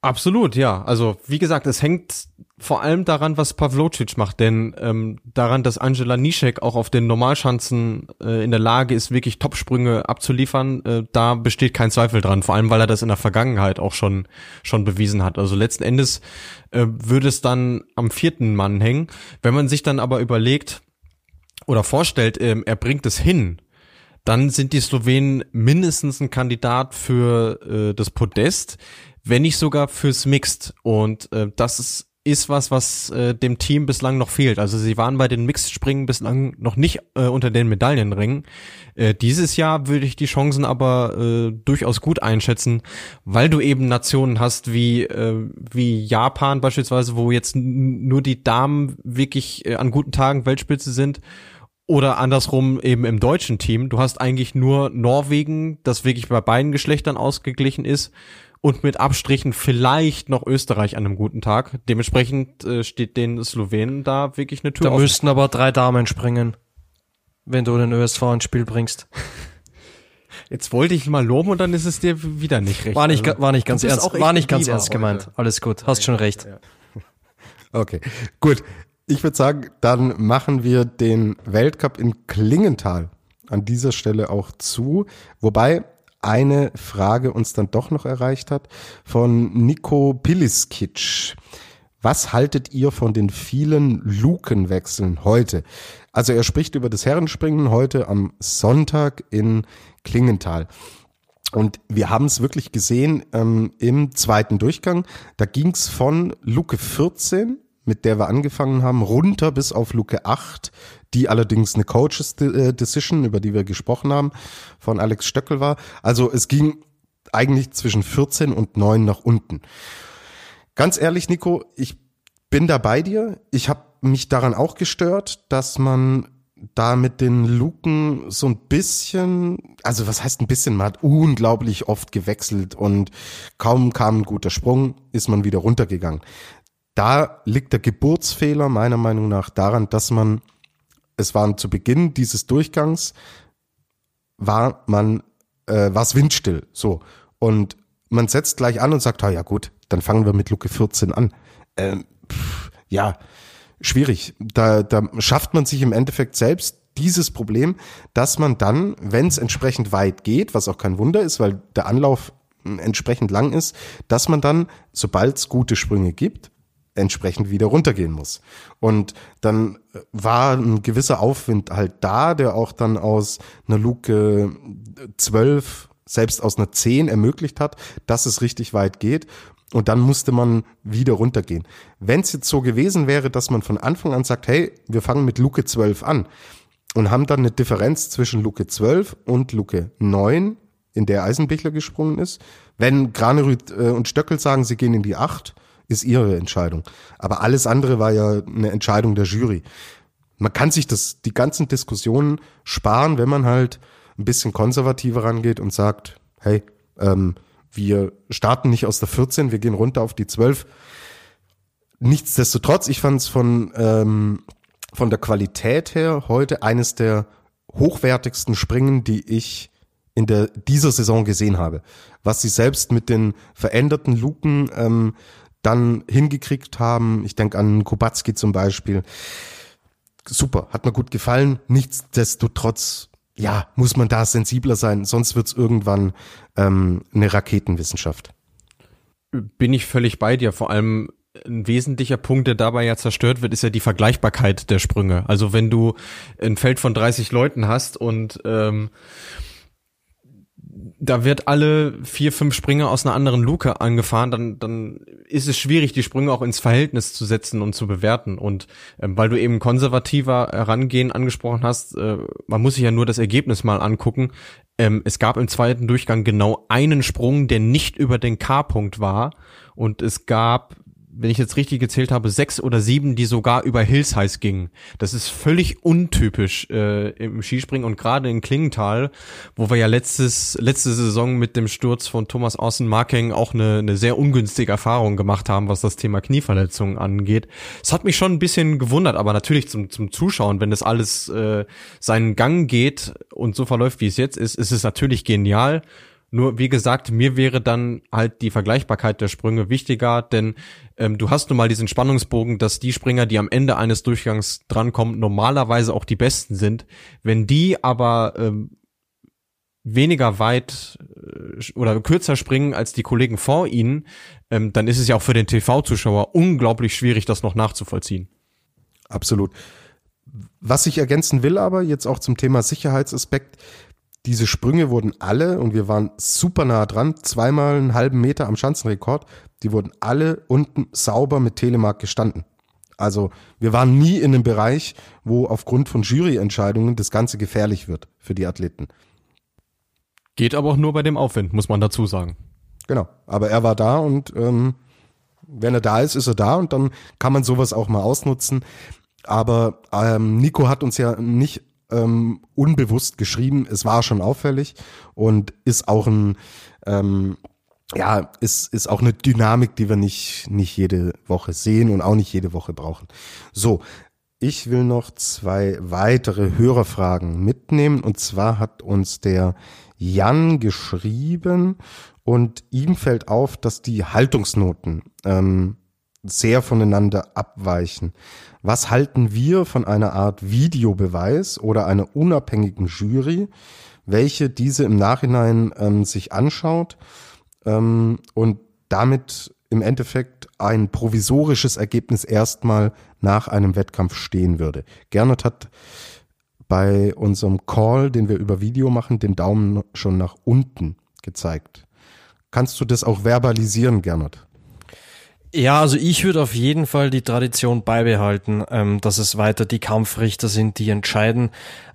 Absolut, ja. Also wie gesagt, es hängt vor allem daran, was Pavlocic macht, denn ähm, daran, dass Angela Nischek auch auf den Normalschanzen äh, in der Lage ist, wirklich Topsprünge abzuliefern, äh, da besteht kein Zweifel dran. Vor allem, weil er das in der Vergangenheit auch schon schon bewiesen hat. Also letzten Endes äh, würde es dann am vierten Mann hängen. Wenn man sich dann aber überlegt oder vorstellt, äh, er bringt es hin, dann sind die Slowenen mindestens ein Kandidat für äh, das Podest wenn nicht sogar fürs Mixed. Und äh, das ist, ist was, was äh, dem Team bislang noch fehlt. Also sie waren bei den Mixed-Springen bislang noch nicht äh, unter den Medaillenringen. Äh, dieses Jahr würde ich die Chancen aber äh, durchaus gut einschätzen, weil du eben Nationen hast wie äh, wie Japan beispielsweise, wo jetzt nur die Damen wirklich äh, an guten Tagen Weltspitze sind. Oder andersrum eben im deutschen Team. Du hast eigentlich nur Norwegen, das wirklich bei beiden Geschlechtern ausgeglichen ist und mit Abstrichen vielleicht noch Österreich an einem guten Tag. Dementsprechend äh, steht den Slowenen da wirklich eine Tür Da müssten aber drei Damen springen, wenn du den ÖSV ins Spiel bringst. Jetzt wollte ich mal loben und dann ist es dir wieder nicht recht. War nicht, also, war nicht ganz ernst, war nicht ganz ernst gemeint. Alles gut, hast schon recht. Okay, gut. Ich würde sagen, dann machen wir den Weltcup in Klingenthal an dieser Stelle auch zu. Wobei eine Frage uns dann doch noch erreicht hat von Nico Piliskic. Was haltet ihr von den vielen Lukenwechseln heute? Also er spricht über das Herrenspringen heute am Sonntag in Klingenthal. Und wir haben es wirklich gesehen ähm, im zweiten Durchgang. Da ging es von Luke 14 mit der wir angefangen haben, runter bis auf Luke 8, die allerdings eine Coaches äh, Decision, über die wir gesprochen haben, von Alex Stöckel war. Also es ging eigentlich zwischen 14 und 9 nach unten. Ganz ehrlich, Nico, ich bin da bei dir. Ich habe mich daran auch gestört, dass man da mit den Luken so ein bisschen, also was heißt ein bisschen, man hat unglaublich oft gewechselt und kaum kam ein guter Sprung, ist man wieder runtergegangen da liegt der Geburtsfehler meiner Meinung nach daran, dass man, es waren zu Beginn dieses Durchgangs, war man, äh, war es windstill, so. Und man setzt gleich an und sagt, ah ja gut, dann fangen wir mit Luke 14 an. Ähm, pff, ja, schwierig. Da, da schafft man sich im Endeffekt selbst dieses Problem, dass man dann, wenn es entsprechend weit geht, was auch kein Wunder ist, weil der Anlauf entsprechend lang ist, dass man dann, sobald es gute Sprünge gibt, entsprechend wieder runtergehen muss. Und dann war ein gewisser Aufwind halt da, der auch dann aus einer Luke 12, selbst aus einer 10 ermöglicht hat, dass es richtig weit geht. Und dann musste man wieder runtergehen. Wenn es jetzt so gewesen wäre, dass man von Anfang an sagt, hey, wir fangen mit Luke 12 an und haben dann eine Differenz zwischen Luke 12 und Luke 9, in der Eisenbichler gesprungen ist. Wenn Granerüth äh, und Stöckel sagen, sie gehen in die 8, ist ihre Entscheidung. Aber alles andere war ja eine Entscheidung der Jury. Man kann sich das, die ganzen Diskussionen sparen, wenn man halt ein bisschen konservativer rangeht und sagt, hey, ähm, wir starten nicht aus der 14, wir gehen runter auf die 12. Nichtsdestotrotz, ich fand es von, ähm, von der Qualität her heute eines der hochwertigsten Springen, die ich in der dieser Saison gesehen habe. Was sie selbst mit den veränderten Luken ähm, dann hingekriegt haben. Ich denke an Kubacki zum Beispiel. Super, hat mir gut gefallen. Nichtsdestotrotz, ja, muss man da sensibler sein, sonst wird's irgendwann ähm, eine Raketenwissenschaft. bin ich völlig bei dir. Vor allem ein wesentlicher Punkt, der dabei ja zerstört wird, ist ja die Vergleichbarkeit der Sprünge. Also wenn du ein Feld von 30 Leuten hast und ähm, da wird alle vier, fünf Springer aus einer anderen Luke angefahren, dann, dann ist es schwierig, die Sprünge auch ins Verhältnis zu setzen und zu bewerten. Und ähm, weil du eben konservativer Herangehen angesprochen hast, äh, man muss sich ja nur das Ergebnis mal angucken. Ähm, es gab im zweiten Durchgang genau einen Sprung, der nicht über den K-Punkt war. Und es gab wenn ich jetzt richtig gezählt habe, sechs oder sieben, die sogar über Hillsize gingen. Das ist völlig untypisch äh, im Skispringen und gerade in Klingenthal, wo wir ja letztes, letzte Saison mit dem Sturz von Thomas Außen Marking auch eine, eine sehr ungünstige Erfahrung gemacht haben, was das Thema Knieverletzungen angeht. Es hat mich schon ein bisschen gewundert, aber natürlich zum, zum Zuschauen, wenn das alles äh, seinen Gang geht und so verläuft, wie es jetzt ist, ist es natürlich genial. Nur wie gesagt, mir wäre dann halt die Vergleichbarkeit der Sprünge wichtiger, denn ähm, du hast nun mal diesen Spannungsbogen, dass die Springer, die am Ende eines Durchgangs drankommen, normalerweise auch die besten sind. Wenn die aber ähm, weniger weit äh, oder kürzer springen als die Kollegen vor ihnen, ähm, dann ist es ja auch für den TV-Zuschauer unglaublich schwierig, das noch nachzuvollziehen. Absolut. Was ich ergänzen will aber jetzt auch zum Thema Sicherheitsaspekt, diese Sprünge wurden alle, und wir waren super nah dran, zweimal einen halben Meter am Schanzenrekord, die wurden alle unten sauber mit Telemark gestanden. Also wir waren nie in einem Bereich, wo aufgrund von Juryentscheidungen das Ganze gefährlich wird für die Athleten. Geht aber auch nur bei dem Aufwind, muss man dazu sagen. Genau, aber er war da und ähm, wenn er da ist, ist er da und dann kann man sowas auch mal ausnutzen. Aber ähm, Nico hat uns ja nicht ähm, unbewusst geschrieben. Es war schon auffällig und ist auch ein, ähm, ja, ist, ist auch eine Dynamik, die wir nicht, nicht jede Woche sehen und auch nicht jede Woche brauchen. So. Ich will noch zwei weitere Hörerfragen mitnehmen. Und zwar hat uns der Jan geschrieben und ihm fällt auf, dass die Haltungsnoten ähm, sehr voneinander abweichen. Was halten wir von einer Art Videobeweis oder einer unabhängigen Jury, welche diese im Nachhinein ähm, sich anschaut ähm, und damit im Endeffekt ein provisorisches Ergebnis erstmal nach einem Wettkampf stehen würde. Gernot hat bei unserem Call, den wir über Video machen, den Daumen schon nach unten gezeigt. Kannst du das auch verbalisieren, Gernot? Ja, also ich würde auf jeden Fall die Tradition beibehalten, ähm, dass es weiter die Kampfrichter sind, die entscheiden.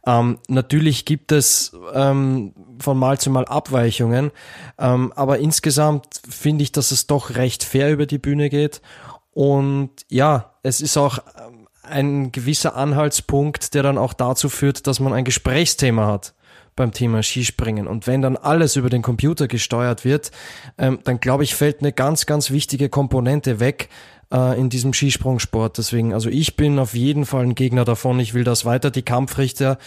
Ähm, natürlich gibt es ähm, von Mal zu Mal Abweichungen, ähm, aber insgesamt finde ich, dass es doch recht fair über die Bühne geht. Und ja, es ist auch ähm, ein gewisser Anhaltspunkt, der dann auch dazu führt, dass man ein Gesprächsthema hat beim Thema Skispringen. Und wenn dann alles über den Computer gesteuert wird, ähm, dann glaube ich, fällt eine ganz, ganz wichtige Komponente weg äh, in diesem Skisprungsport. Deswegen, also ich bin auf jeden Fall ein Gegner davon. Ich will, dass weiter die Kampfrichter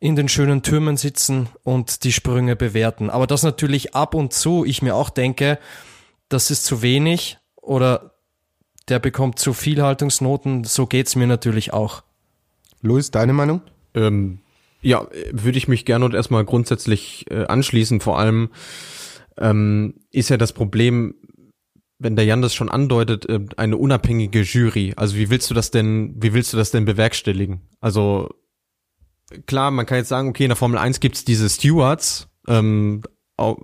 in den schönen Türmen sitzen und die Sprünge bewerten. Aber das natürlich ab und zu, ich mir auch denke, das ist zu wenig oder der bekommt zu viel Haltungsnoten. So geht's mir natürlich auch. Luis, deine Meinung? Ähm, ja, würde ich mich gerne und erstmal grundsätzlich äh, anschließen. Vor allem ähm, ist ja das Problem, wenn der Jan das schon andeutet, äh, eine unabhängige Jury. Also wie willst du das denn, wie willst du das denn bewerkstelligen? Also klar, man kann jetzt sagen, okay, in der Formel 1 gibt's diese Stewards, ähm,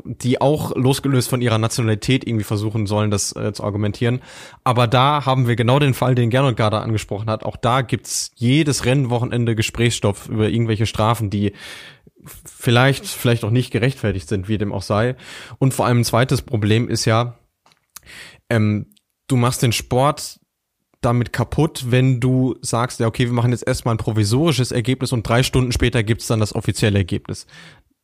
die auch losgelöst von ihrer Nationalität irgendwie versuchen sollen, das äh, zu argumentieren. Aber da haben wir genau den Fall, den Gernot gerade angesprochen hat. Auch da gibt's jedes Rennwochenende Gesprächsstoff über irgendwelche Strafen, die vielleicht, vielleicht auch nicht gerechtfertigt sind, wie dem auch sei. Und vor allem ein zweites Problem ist ja, ähm, du machst den Sport damit kaputt, wenn du sagst, ja, okay, wir machen jetzt erstmal ein provisorisches Ergebnis und drei Stunden später gibt's dann das offizielle Ergebnis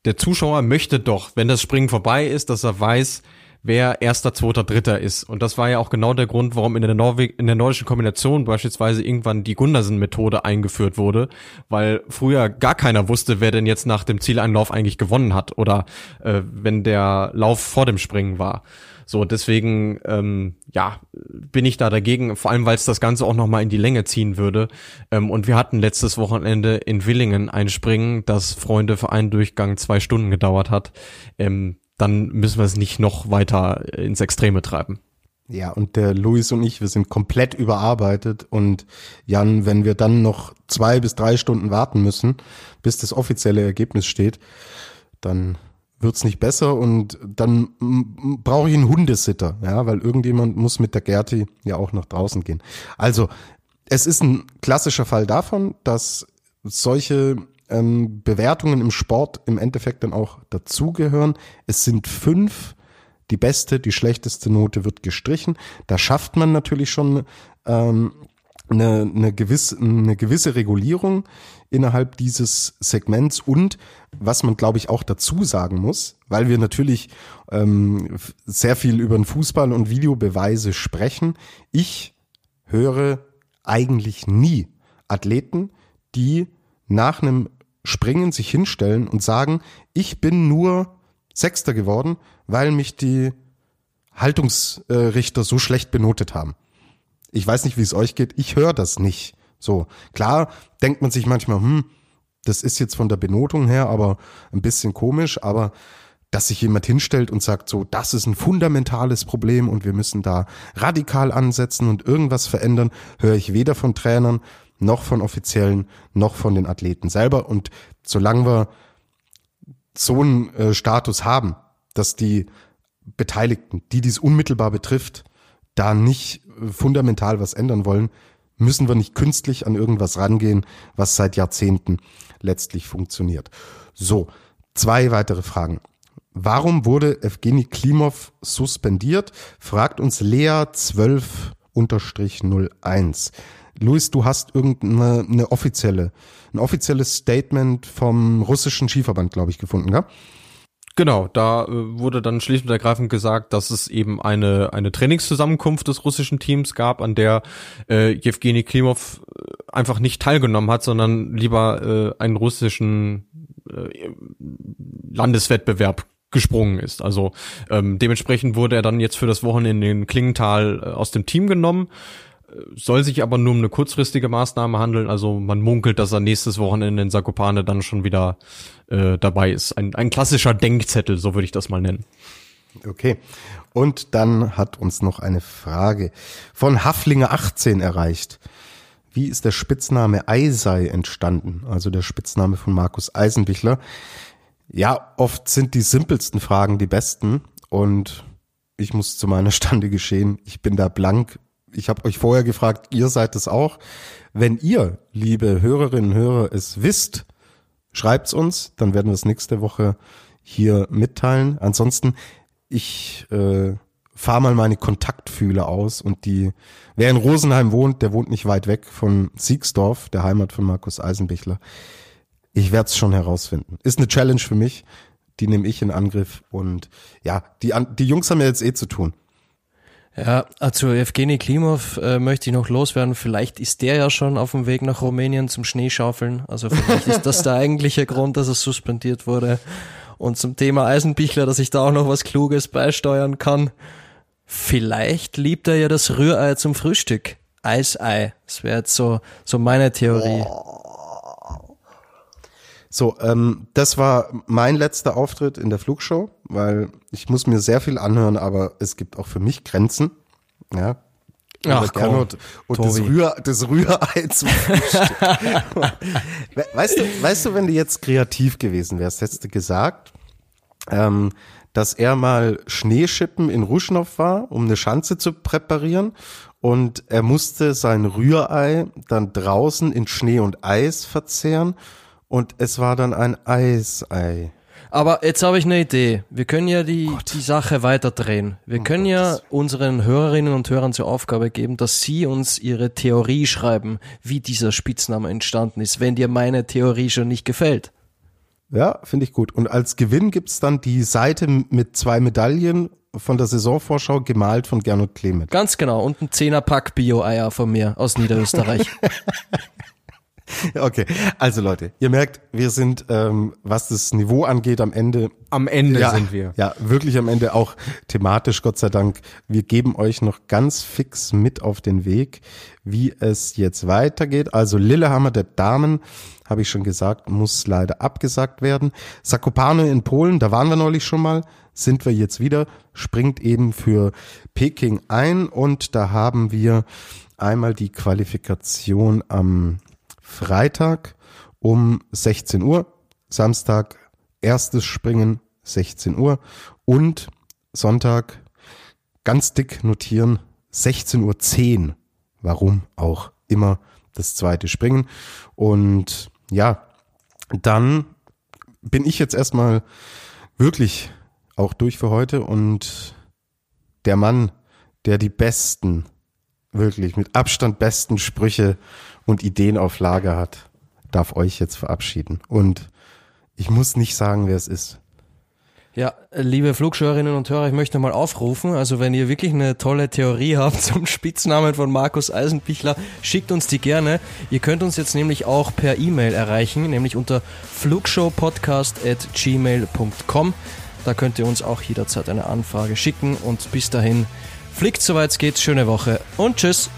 der Zuschauer möchte doch, wenn das Springen vorbei ist, dass er weiß, wer erster, zweiter, dritter ist. Und das war ja auch genau der Grund, warum in der, Norweg in der nordischen Kombination beispielsweise irgendwann die Gundersen-Methode eingeführt wurde, weil früher gar keiner wusste, wer denn jetzt nach dem Zieleinlauf eigentlich gewonnen hat oder äh, wenn der Lauf vor dem Springen war. So, deswegen, ähm, ja, bin ich da dagegen, vor allem weil es das Ganze auch nochmal in die Länge ziehen würde. Ähm, und wir hatten letztes Wochenende in Willingen ein Springen, das Freunde für einen Durchgang zwei Stunden gedauert hat. Ähm, dann müssen wir es nicht noch weiter ins Extreme treiben. Ja, und der Luis und ich, wir sind komplett überarbeitet und Jan, wenn wir dann noch zwei bis drei Stunden warten müssen, bis das offizielle Ergebnis steht, dann wird's nicht besser und dann brauche ich einen Hundesitter, ja, weil irgendjemand muss mit der Gerti ja auch nach draußen gehen. Also, es ist ein klassischer Fall davon, dass solche ähm, Bewertungen im Sport im Endeffekt dann auch dazugehören. Es sind fünf die beste, die schlechteste Note wird gestrichen. Da schafft man natürlich schon ähm, eine, eine, gewisse, eine gewisse Regulierung innerhalb dieses Segments und was man glaube ich auch dazu sagen muss, weil wir natürlich ähm, sehr viel über den Fußball und Videobeweise sprechen. Ich höre eigentlich nie Athleten, die nach einem Springen sich hinstellen und sagen, ich bin nur Sechster geworden, weil mich die Haltungsrichter so schlecht benotet haben. Ich weiß nicht, wie es euch geht. Ich höre das nicht. So, klar denkt man sich manchmal, hm, das ist jetzt von der Benotung her aber ein bisschen komisch, aber dass sich jemand hinstellt und sagt, so, das ist ein fundamentales Problem und wir müssen da radikal ansetzen und irgendwas verändern, höre ich weder von Trainern noch von Offiziellen noch von den Athleten selber. Und solange wir so einen äh, Status haben, dass die Beteiligten, die dies unmittelbar betrifft, da nicht äh, fundamental was ändern wollen, müssen wir nicht künstlich an irgendwas rangehen, was seit Jahrzehnten letztlich funktioniert. So, zwei weitere Fragen. Warum wurde Evgeny Klimov suspendiert? Fragt uns Lea 12-01. Luis, du hast irgendeine eine offizielle, ein offizielles Statement vom russischen Skiverband, glaube ich, gefunden, ja? Genau, da äh, wurde dann schlicht und ergreifend gesagt, dass es eben eine, eine Trainingszusammenkunft des russischen Teams gab, an der äh, Jewgeni Klimov äh, einfach nicht teilgenommen hat, sondern lieber äh, einen russischen äh, Landeswettbewerb gesprungen ist. Also ähm, dementsprechend wurde er dann jetzt für das Wochenende in Klingenthal äh, aus dem Team genommen soll sich aber nur um eine kurzfristige Maßnahme handeln. Also man munkelt, dass er nächstes Wochenende in Sakopane dann schon wieder äh, dabei ist. Ein, ein klassischer Denkzettel, so würde ich das mal nennen. Okay. Und dann hat uns noch eine Frage von Haflinger 18 erreicht. Wie ist der Spitzname Eisei entstanden? Also der Spitzname von Markus Eisenbichler. Ja, oft sind die simpelsten Fragen die besten und ich muss zu meiner Stande geschehen, ich bin da blank ich habe euch vorher gefragt, ihr seid es auch. Wenn ihr, liebe Hörerinnen und Hörer, es wisst, schreibt's uns, dann werden wir es nächste Woche hier mitteilen. Ansonsten, ich äh, fahre mal meine Kontaktfühle aus und die, wer in Rosenheim wohnt, der wohnt nicht weit weg von Siegsdorf, der Heimat von Markus Eisenbichler. Ich werde es schon herausfinden. Ist eine Challenge für mich, die nehme ich in Angriff und ja, die, die Jungs haben ja jetzt eh zu tun. Ja, also Evgeny Klimov äh, möchte ich noch loswerden. Vielleicht ist der ja schon auf dem Weg nach Rumänien zum Schneeschaufeln. Also vielleicht ist das der eigentliche Grund, dass er suspendiert wurde. Und zum Thema Eisenbichler, dass ich da auch noch was Kluges beisteuern kann. Vielleicht liebt er ja das Rührei zum Frühstück. Eisei. Das wäre jetzt so, so meine Theorie. So, ähm, das war mein letzter Auftritt in der Flugshow, weil ich muss mir sehr viel anhören, aber es gibt auch für mich Grenzen. Ja. Ach, komm, und, und das, Rühr, das Rührei zum Frühstück. weißt du, weißt du, wenn du jetzt kreativ gewesen wärst, hättest du gesagt, ähm, dass er mal Schneeschippen in Ruschnow war, um eine Schanze zu präparieren und er musste sein Rührei dann draußen in Schnee und Eis verzehren und es war dann ein Eisei. Aber jetzt habe ich eine Idee. Wir können ja die, die Sache weiterdrehen. Wir oh können Gott. ja unseren Hörerinnen und Hörern zur Aufgabe geben, dass sie uns ihre Theorie schreiben, wie dieser Spitzname entstanden ist, wenn dir meine Theorie schon nicht gefällt. Ja, finde ich gut. Und als Gewinn gibt's dann die Seite mit zwei Medaillen von der Saisonvorschau gemalt von Gernot Clement. Ganz genau. Und ein Zehnerpack Bio-Eier von mir aus Niederösterreich. Okay, also Leute, ihr merkt, wir sind, ähm, was das Niveau angeht, am Ende. Am Ende ja, sind wir. Ja, wirklich am Ende auch thematisch, Gott sei Dank. Wir geben euch noch ganz fix mit auf den Weg, wie es jetzt weitergeht. Also Lillehammer der Damen, habe ich schon gesagt, muss leider abgesagt werden. Sakopane in Polen, da waren wir neulich schon mal. sind wir jetzt wieder, springt eben für Peking ein und da haben wir einmal die Qualifikation am Freitag um 16 Uhr, Samstag erstes Springen 16 Uhr und Sonntag ganz dick notieren 16.10 Uhr. Warum auch immer das zweite Springen. Und ja, dann bin ich jetzt erstmal wirklich auch durch für heute und der Mann, der die besten, wirklich mit Abstand besten Sprüche und Ideen auf Lager hat, darf euch jetzt verabschieden. Und ich muss nicht sagen, wer es ist. Ja, liebe Flugschauerinnen und Hörer, ich möchte mal aufrufen, also wenn ihr wirklich eine tolle Theorie habt zum Spitznamen von Markus Eisenbichler, schickt uns die gerne. Ihr könnt uns jetzt nämlich auch per E-Mail erreichen, nämlich unter flugshowpodcast at Da könnt ihr uns auch jederzeit eine Anfrage schicken und bis dahin fliegt soweit es geht, schöne Woche und tschüss.